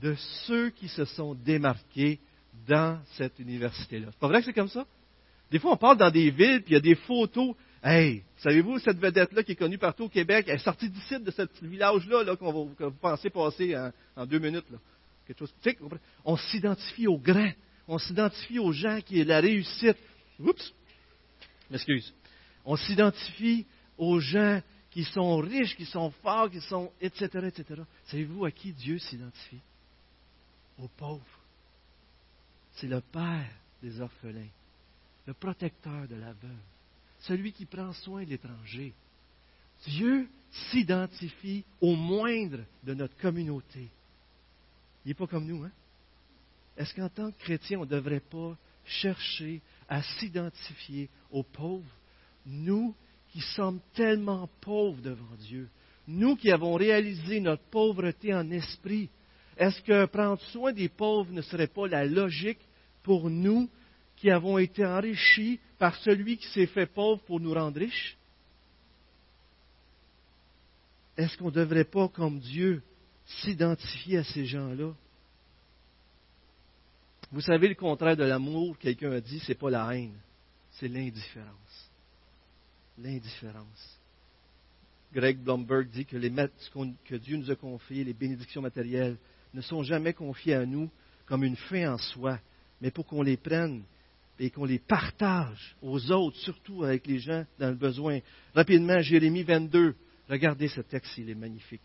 de ceux qui se sont démarqués dans cette université-là. C'est pas vrai que c'est comme ça? Des fois, on parle dans des villes, puis il y a des photos Hey, savez-vous, cette vedette-là qui est connue partout au Québec, elle est sortie d'ici, de ce village-là, là, qu'on va, que vous pensez passer en, deux minutes. Là. Quelque chose, on s'identifie aux grands, on s'identifie aux gens qui ont la réussite. Oups, m'excuse. On s'identifie aux gens qui sont riches, qui sont forts, qui sont, etc., etc. Savez-vous à qui Dieu s'identifie? Aux pauvres. C'est le Père des orphelins, le protecteur de la veuve celui qui prend soin de l'étranger. Dieu s'identifie au moindre de notre communauté. Il n'est pas comme nous, hein? Est-ce qu'en tant que chrétien, on ne devrait pas chercher à s'identifier aux pauvres, nous qui sommes tellement pauvres devant Dieu, nous qui avons réalisé notre pauvreté en esprit, est-ce que prendre soin des pauvres ne serait pas la logique pour nous qui avons été enrichis par celui qui s'est fait pauvre pour nous rendre riches? Est-ce qu'on ne devrait pas, comme Dieu, s'identifier à ces gens-là? Vous savez, le contraire de l'amour, quelqu'un a dit, c'est pas la haine, c'est l'indifférence. L'indifférence. Greg Blomberg dit que, les, que Dieu nous a confié, les bénédictions matérielles, ne sont jamais confiés à nous comme une fin en soi, mais pour qu'on les prenne et qu'on les partage aux autres, surtout avec les gens dans le besoin. Rapidement, Jérémie 22. Regardez ce texte, il est magnifique.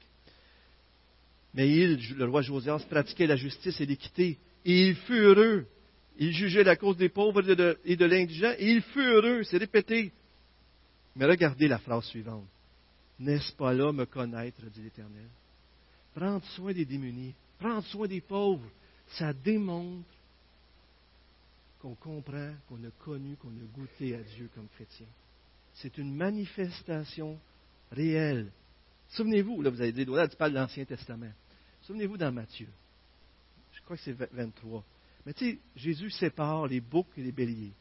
Mais il, le roi Josias, pratiquait la justice et l'équité, et il fut heureux. Il jugeait la cause des pauvres et de, l'indigent, et il fut heureux. C'est répété. Mais regardez la phrase suivante. N'est-ce pas là me connaître, dit l'Éternel? Prendre soin des démunis, prendre soin des pauvres, ça démontre qu'on comprend, qu'on a connu, qu'on a goûté à Dieu comme chrétien. C'est une manifestation réelle. Souvenez-vous, là, vous avez dit, là, tu parles de l'Ancien Testament. Souvenez-vous dans Matthieu. Je crois que c'est 23. Mais tu sais, Jésus sépare les boucs et les béliers.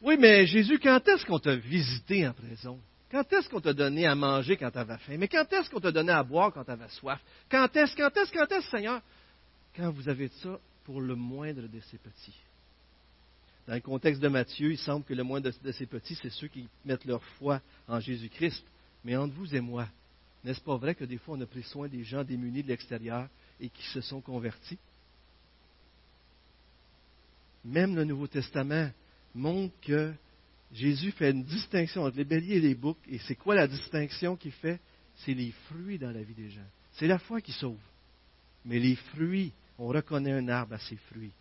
Oui, mais Jésus, quand est-ce qu'on t'a visité en prison? Quand est-ce qu'on t'a donné à manger quand tu avais faim? Mais quand est-ce qu'on t'a donné à boire quand tu avais soif? Quand est-ce, quand est-ce, quand est-ce, Seigneur? Quand vous avez ça pour le moindre de ces petits. Dans le contexte de Matthieu, il semble que le moindre de ces petits, c'est ceux qui mettent leur foi en Jésus-Christ. Mais entre vous et moi, n'est-ce pas vrai que des fois on a pris soin des gens démunis de l'extérieur et qui se sont convertis? Même le Nouveau Testament montre que Jésus fait une distinction entre les béliers et les boucs. Et c'est quoi la distinction qu'il fait? C'est les fruits dans la vie des gens. C'est la foi qui sauve. Mais les fruits, on reconnaît un arbre à ses fruits.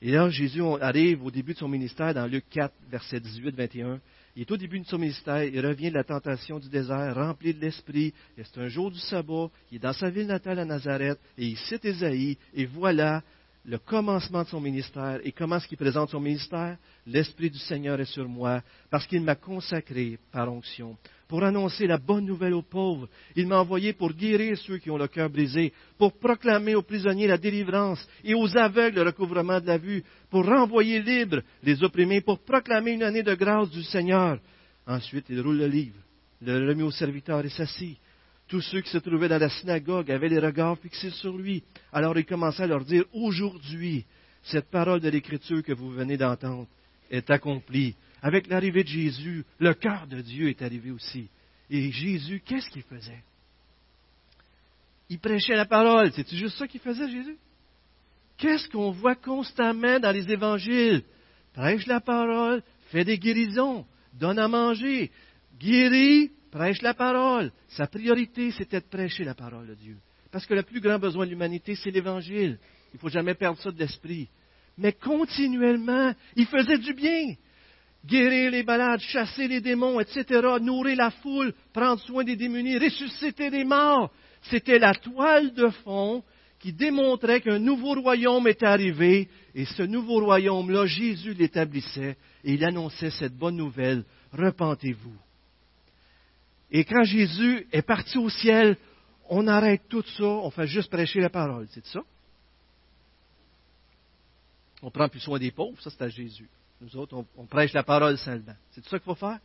Et là, Jésus arrive au début de son ministère, dans Luc 4, verset 18-21. Il est au début de son ministère, il revient de la tentation du désert, rempli de l'Esprit, c'est un jour du sabbat, il est dans sa ville natale à Nazareth, et il cite Ésaïe, et voilà, le commencement de son ministère. Et comment est-ce qu'il présente son ministère? L'Esprit du Seigneur est sur moi, parce qu'il m'a consacré par onction pour annoncer la bonne nouvelle aux pauvres. Il m'a envoyé pour guérir ceux qui ont le cœur brisé, pour proclamer aux prisonniers la délivrance et aux aveugles le recouvrement de la vue, pour renvoyer libres les opprimés, pour proclamer une année de grâce du Seigneur. Ensuite, il roule le livre, le remet au serviteur et s'assit. Tous ceux qui se trouvaient dans la synagogue avaient les regards fixés sur lui. Alors il commença à leur dire, aujourd'hui, cette parole de l'Écriture que vous venez d'entendre est accomplie. Avec l'arrivée de Jésus, le cœur de Dieu est arrivé aussi. Et Jésus, qu'est-ce qu'il faisait? Il prêchait la parole. C'est juste ça qu'il faisait, Jésus? Qu'est-ce qu'on voit constamment dans les évangiles? Prêche la parole, fait des guérisons, donne à manger, guérit, prêche la parole. Sa priorité, c'était de prêcher la parole de Dieu. Parce que le plus grand besoin de l'humanité, c'est l'Évangile. Il ne faut jamais perdre ça de l'esprit. Mais continuellement, il faisait du bien. Guérir les malades, chasser les démons, etc., nourrir la foule, prendre soin des démunis, ressusciter les morts. C'était la toile de fond qui démontrait qu'un nouveau royaume était arrivé, et ce nouveau royaume-là, Jésus l'établissait, et il annonçait cette bonne nouvelle, repentez-vous. Et quand Jésus est parti au ciel, on arrête tout ça, on fait juste prêcher la parole, c'est ça? On prend plus soin des pauvres, ça c'est à Jésus. Nous autres, on, prêche la parole seulement. C'est ça qu'il faut faire?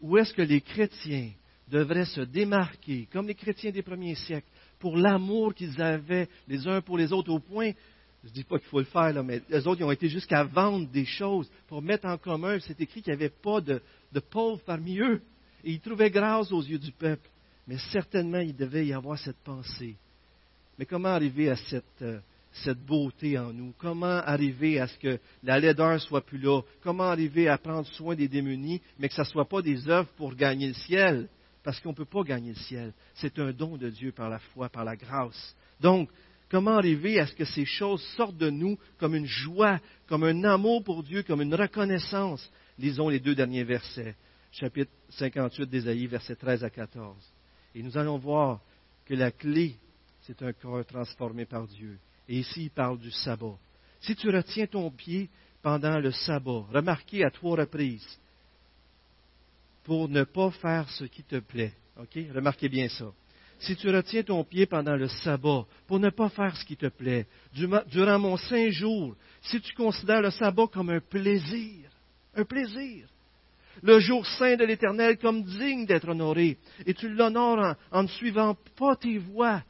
Ou est-ce que les chrétiens devraient se démarquer, comme les chrétiens des premiers siècles, pour l'amour qu'ils avaient les uns pour les autres, au point, je ne dis pas qu'il faut le faire, mais les autres ils ont été jusqu'à vendre des choses pour mettre en commun. C'est écrit qu'il n'y avait pas de pauvres parmi eux. Et il trouvait grâce aux yeux du peuple. Mais certainement, il devait y avoir cette pensée. Mais comment arriver à cette, euh, cette beauté en nous? Comment arriver à ce que la laideur soit plus là? Comment arriver à prendre soin des démunis, mais que ce ne soit pas des œuvres pour gagner le ciel? Parce qu'on ne peut pas gagner le ciel. C'est un don de Dieu par la foi, par la grâce. Donc, comment arriver à ce que ces choses sortent de nous comme une joie, comme un amour pour Dieu, comme une reconnaissance? Lisons les deux derniers versets chapitre 58 d'Ésaïe, versets 13 à 14. Et nous allons voir que la clé, c'est un corps transformé par Dieu. Et ici, il parle du sabbat. Si tu retiens ton pied pendant le sabbat, remarquez à trois reprises, pour ne pas faire ce qui te plaît. OK? Remarquez bien ça. Si tu retiens ton pied pendant le sabbat, pour ne pas faire ce qui te plaît, durant mon saint jour, si tu considères le sabbat comme un plaisir, un plaisir, le jour saint de l'Éternel comme digne d'être honoré. Et tu l'honores en, ne suivant pas tes voies,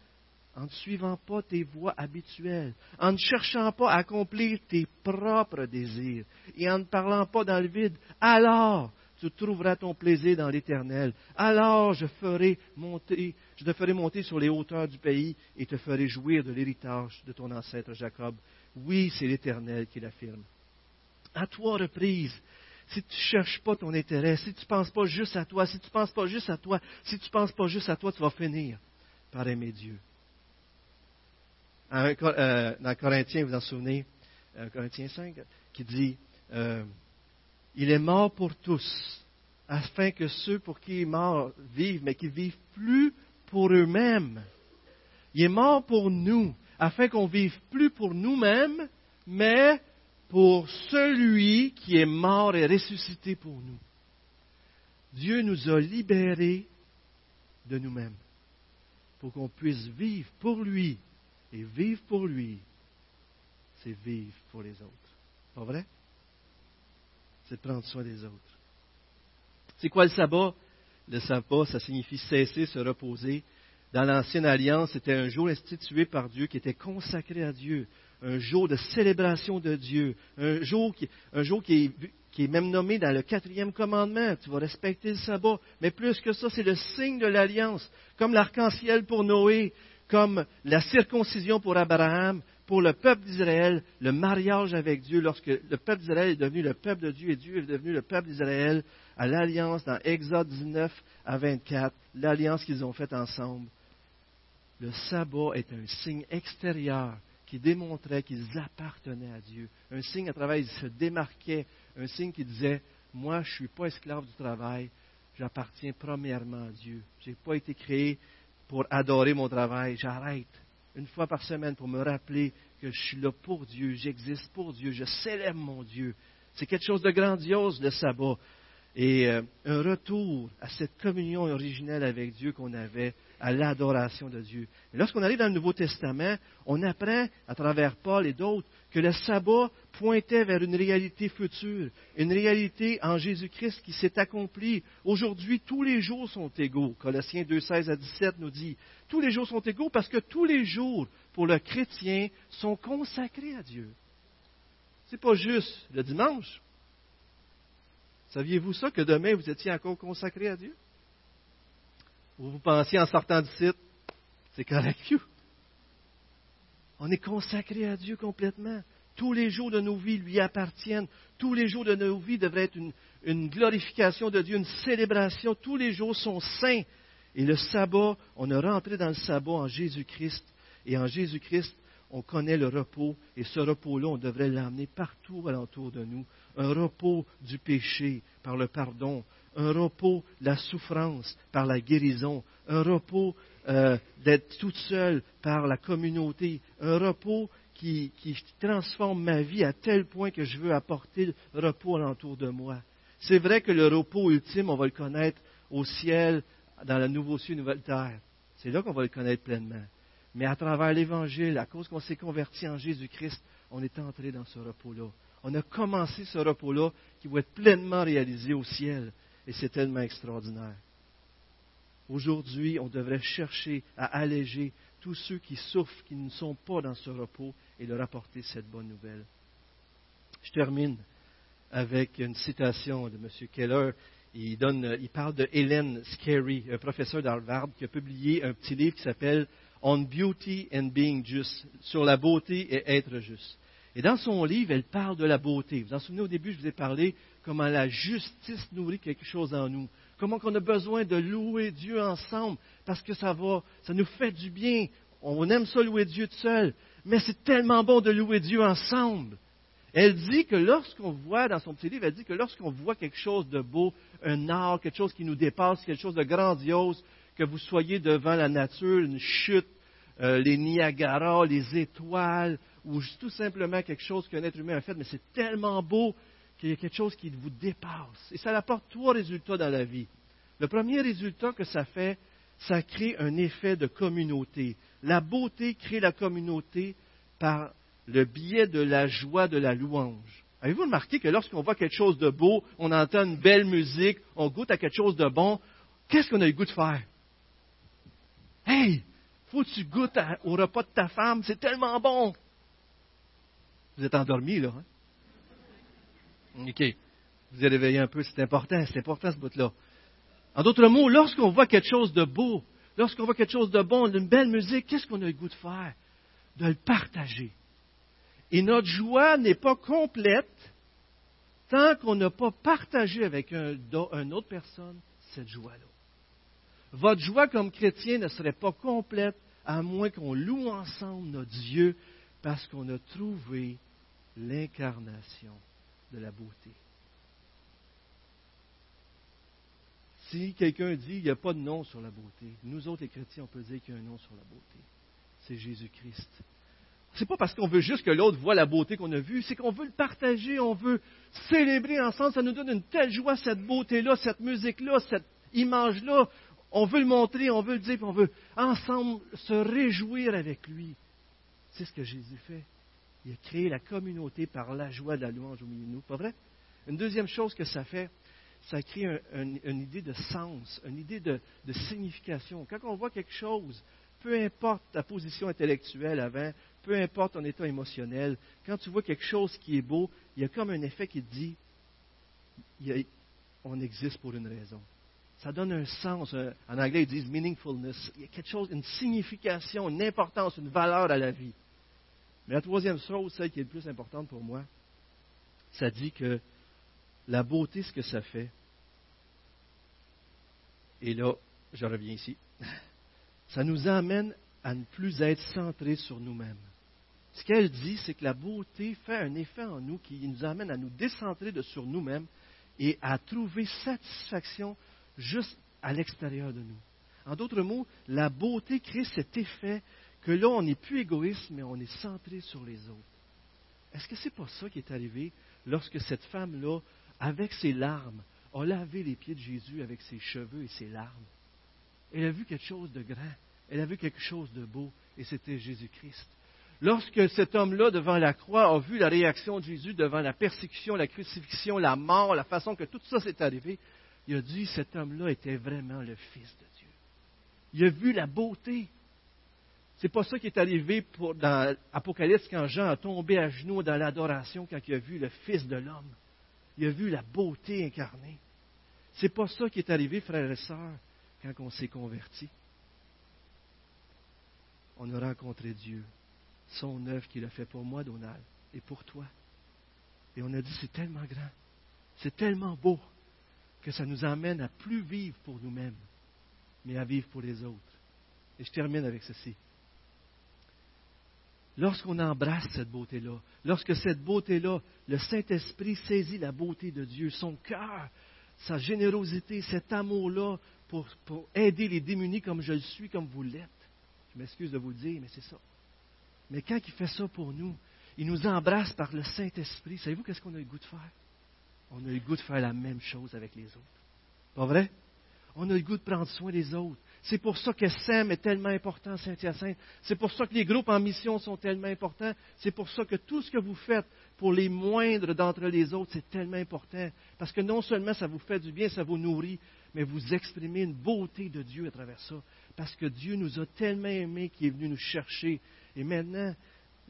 en ne suivant pas tes voies habituelles, en ne cherchant pas à accomplir tes propres désirs et en ne parlant pas dans le vide. Alors, tu trouveras ton plaisir dans l'éternel. Alors je ferai monter, je te ferai monter sur les hauteurs du pays et te ferai jouir de l'héritage de ton ancêtre Jacob. Oui, c'est l'éternel qui l'affirme. À toi reprise, si tu ne cherches pas ton intérêt, si tu ne penses pas juste à toi, si tu ne penses pas juste à toi, si tu ne penses pas juste à toi, tu vas finir par aimer Dieu. Euh, dans Corinthiens, vous en souvenez, euh, Corinthiens 5, qui dit, euh, il est mort pour tous, afin que ceux pour qui il est mort vivent, mais qui vivent plus pour eux-mêmes. Il est mort pour nous, afin qu'on vive plus pour nous-mêmes, mais pour celui qui est mort et ressuscité pour nous. Dieu nous a libérés de nous-mêmes pour qu'on puisse vivre pour lui. Et vivre pour lui, c'est vivre pour les autres. Pas vrai? C'est prendre soin des autres. C'est quoi le sabbat? Le sabbat, ça signifie cesser, se reposer. Dans l'ancienne alliance, c'était un jour institué par Dieu qui était consacré à Dieu, un jour de célébration de Dieu, un jour qui, est même nommé dans le quatrième commandement. Tu vas respecter le sabbat. Mais plus que ça, c'est le signe de l'alliance, comme l'arc-en-ciel pour Noé, comme la circoncision pour Abraham, pour le peuple d'Israël, le mariage avec Dieu, lorsque le peuple d'Israël est devenu le peuple de Dieu et Dieu est devenu le peuple d'Israël, à l'alliance dans Exode 19 à 24, l'alliance qu'ils ont faite ensemble. Le sabbat est un signe extérieur qui démontrait qu'ils appartenaient à Dieu. Un signe à travers, ils se démarquaient. Un signe qui disait, moi, je ne suis pas esclave du travail, j'appartiens premièrement à Dieu. Je n'ai pas été créé pour adorer mon travail. J'arrête une fois par semaine pour me rappeler que je suis là pour Dieu, j'existe pour Dieu, je célèbre mon Dieu. C'est quelque chose de grandiose, le sabbat. Et euh, un retour à cette communion originelle avec Dieu qu'on avait, à l'adoration de Dieu. Lorsqu'on arrive dans le Nouveau Testament, on apprend à travers Paul et d'autres que le sabbat pointait vers une réalité future, une réalité en Jésus-Christ qui s'est accomplie. Aujourd'hui, tous les jours sont égaux. Colossiens 2, 16 à 17 nous dit, tous les jours sont égaux parce que tous les jours, pour le chrétien, sont consacrés à Dieu. C'est pas juste le dimanche. Saviez-vous ça, que demain vous étiez encore consacré à Dieu? Ou vous pensiez en sortant du site, c'est correct, On est consacré à Dieu complètement. Tous les jours de nos vies lui appartiennent. Tous les jours de nos vies devraient être une, une glorification de Dieu, une célébration. Tous les jours sont saints. Et le sabbat, on est rentré dans le sabbat en Jésus-Christ. Et en Jésus-Christ, on connaît le repos. Et ce repos-là, on devrait l'amener partout alentour de nous. Un repos du péché par le pardon. Un repos de la souffrance par la guérison. Un repos euh, d'être toute seule par la communauté. Un repos qui, transforme ma vie à tel point que je veux apporter le repos alentour de moi. C'est vrai que le repos ultime, on va le connaître au ciel, dans la nouveau ciel, nouvelle terre. C'est là qu'on va le connaître pleinement. Mais à travers l'Évangile, à cause qu'on s'est converti en Jésus-Christ, on est entré dans ce repos-là. On a commencé ce repos-là qui va être pleinement réalisé au ciel. Et c'est tellement extraordinaire. Aujourd'hui, on devrait chercher à alléger tous ceux qui souffrent, qui ne sont pas dans ce repos, et leur apporter cette bonne nouvelle. Je termine avec une citation de M. Keller. Il, parle de Hélène Scarry, un professeur d'Harvard, qui a publié un petit livre qui s'appelle On Beauty and Being Just, sur la beauté et être juste. Et dans son livre, elle parle de la beauté. Vous vous en souvenez, au début, je vous ai parlé comment la justice nourrit quelque chose en nous. Comment on a besoin de louer Dieu ensemble parce que ça va, ça nous fait du bien. On aime ça louer Dieu tout seul, mais c'est tellement bon de louer Dieu ensemble. Elle dit que lorsqu'on voit, dans son petit livre, elle dit que lorsqu'on voit quelque chose de beau, un art, quelque chose qui nous dépasse, quelque chose de grandiose, que vous soyez devant la nature, une chute, euh, les Niagara, les étoiles, ou tout simplement quelque chose qu'un être humain a fait, mais c'est tellement beau qu'il y a quelque chose qui vous dépasse. Et ça apporte trois résultats dans la vie. Le premier résultat que ça fait, ça crée un effet de communauté. La beauté crée la communauté par le biais de la joie de la louange. Avez-vous remarqué que lorsqu'on voit quelque chose de beau, on entend une belle musique, on goûte à quelque chose de bon, qu'est-ce qu'on a le goût de faire? Hey, faut que tu goûtes au repas de ta femme, c'est tellement bon. Vous êtes endormi, là. Hein? OK. Vous avez réveillé un peu, c'est important, c'est important ce bout-là. En d'autres mots, lorsqu'on voit quelque chose de beau, lorsqu'on voit quelque chose de bon, une belle musique, qu'est-ce qu'on a le goût de faire? De le partager. Et notre joie n'est pas complète tant qu'on n'a pas partagé avec un, une autre personne cette joie-là. Votre joie comme chrétien ne serait pas complète à moins qu'on loue ensemble notre Dieu parce qu'on a trouvé l'incarnation de la beauté. Si quelqu'un dit qu'il n'y a pas de nom sur la beauté, nous autres les chrétiens, on peut dire qu'il y a un nom sur la beauté. C'est Jésus-Christ. Ce n'est pas parce qu'on veut juste que l'autre voit la beauté qu'on a vue, c'est qu'on veut le partager, on veut célébrer ensemble. Ça nous donne une telle joie, cette beauté-là, cette musique-là, cette image-là. On veut le montrer, on veut le dire, on veut ensemble se réjouir avec lui. C'est ce que Jésus fait. Il a créé la communauté par la joie de la louange au milieu de nous. Pas vrai? Une deuxième chose que ça fait, ça crée une idée de sens, une idée de, de, signification. Quand on voit quelque chose, peu importe ta position intellectuelle avant, peu importe ton état émotionnel, quand tu vois quelque chose qui est beau, il y a comme un effet qui te dit, on existe pour une raison. Ça donne un sens. En anglais, ils disent meaningfulness. Il y a quelque chose, une signification, une importance, une valeur à la vie. Mais la troisième chose, celle qui est le plus importante pour moi, ça dit que la beauté, ce que ça fait, et là, je reviens ici, ça nous amène à ne plus être centrés sur nous-mêmes. Ce qu'elle dit, c'est que la beauté fait un effet en nous qui nous amène à nous décentrer de sur nous-mêmes et à trouver satisfaction juste à l'extérieur de nous. En d'autres mots, la beauté crée cet effet que là, on n'est plus égoïste, mais on est centré sur les autres. Est-ce que ce n'est pas ça qui est arrivé lorsque cette femme-là, avec ses larmes, a lavé les pieds de Jésus avec ses cheveux et ses larmes? Elle a vu quelque chose de grand, elle a vu quelque chose de beau, et c'était Jésus-Christ. Lorsque cet homme-là, devant la croix, a vu la réaction de Jésus devant la persécution, la crucifixion, la mort, la façon que tout ça s'est arrivé, il a dit, cet homme-là était vraiment le Fils de Dieu. Il a vu la beauté. C'est pas ça qui est arrivé dans l'Apocalypse quand Jean a tombé à genoux dans l'adoration quand il a vu le Fils de l'homme. Il a vu la beauté incarnée. C'est pas ça qui est arrivé, frères et sœurs, quand on s'est converti. On a rencontré Dieu, son œuvre qu'il a fait pour moi, Donald, et pour toi. Et on a dit, c'est tellement grand, c'est tellement beau que ça nous amène à plus vivre pour nous-mêmes, mais à vivre pour les autres. Et je termine avec ceci. Lorsqu'on embrasse cette beauté-là, lorsque cette beauté-là, le Saint-Esprit saisit la beauté de Dieu, son cœur, sa générosité, cet amour-là pour, pour, aider les démunis comme je le suis, comme vous l'êtes. Je m'excuse de vous le dire, mais c'est ça. Mais quand il fait ça pour nous, il nous embrasse par le Saint-Esprit. Savez-vous qu'est-ce qu'on a le goût de faire? On a le goût de faire la même chose avec les autres. Pas vrai? On a le goût de prendre soin des autres. C'est pour ça que SEM est tellement important, Saint-Hyacinthe. C'est pour ça que les groupes en mission sont tellement importants. C'est pour ça que tout ce que vous faites pour les moindres d'entre les autres, c'est tellement important. Parce que non seulement ça vous fait du bien, ça vous nourrit, mais vous exprimez une beauté de Dieu à travers ça. Parce que Dieu nous a tellement aimés qu'il est venu nous chercher. Et maintenant,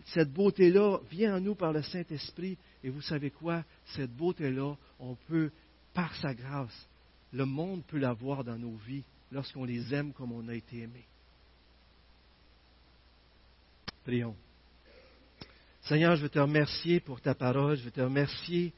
cette beauté-là vient en nous par le Saint-Esprit. Et vous savez quoi? Cette beauté-là, on peut, par sa grâce, le monde peut la voir dans nos vies lorsqu'on les aime comme on a été aimé. Prions. Seigneur, je veux te remercier pour ta parole. Je veux te remercier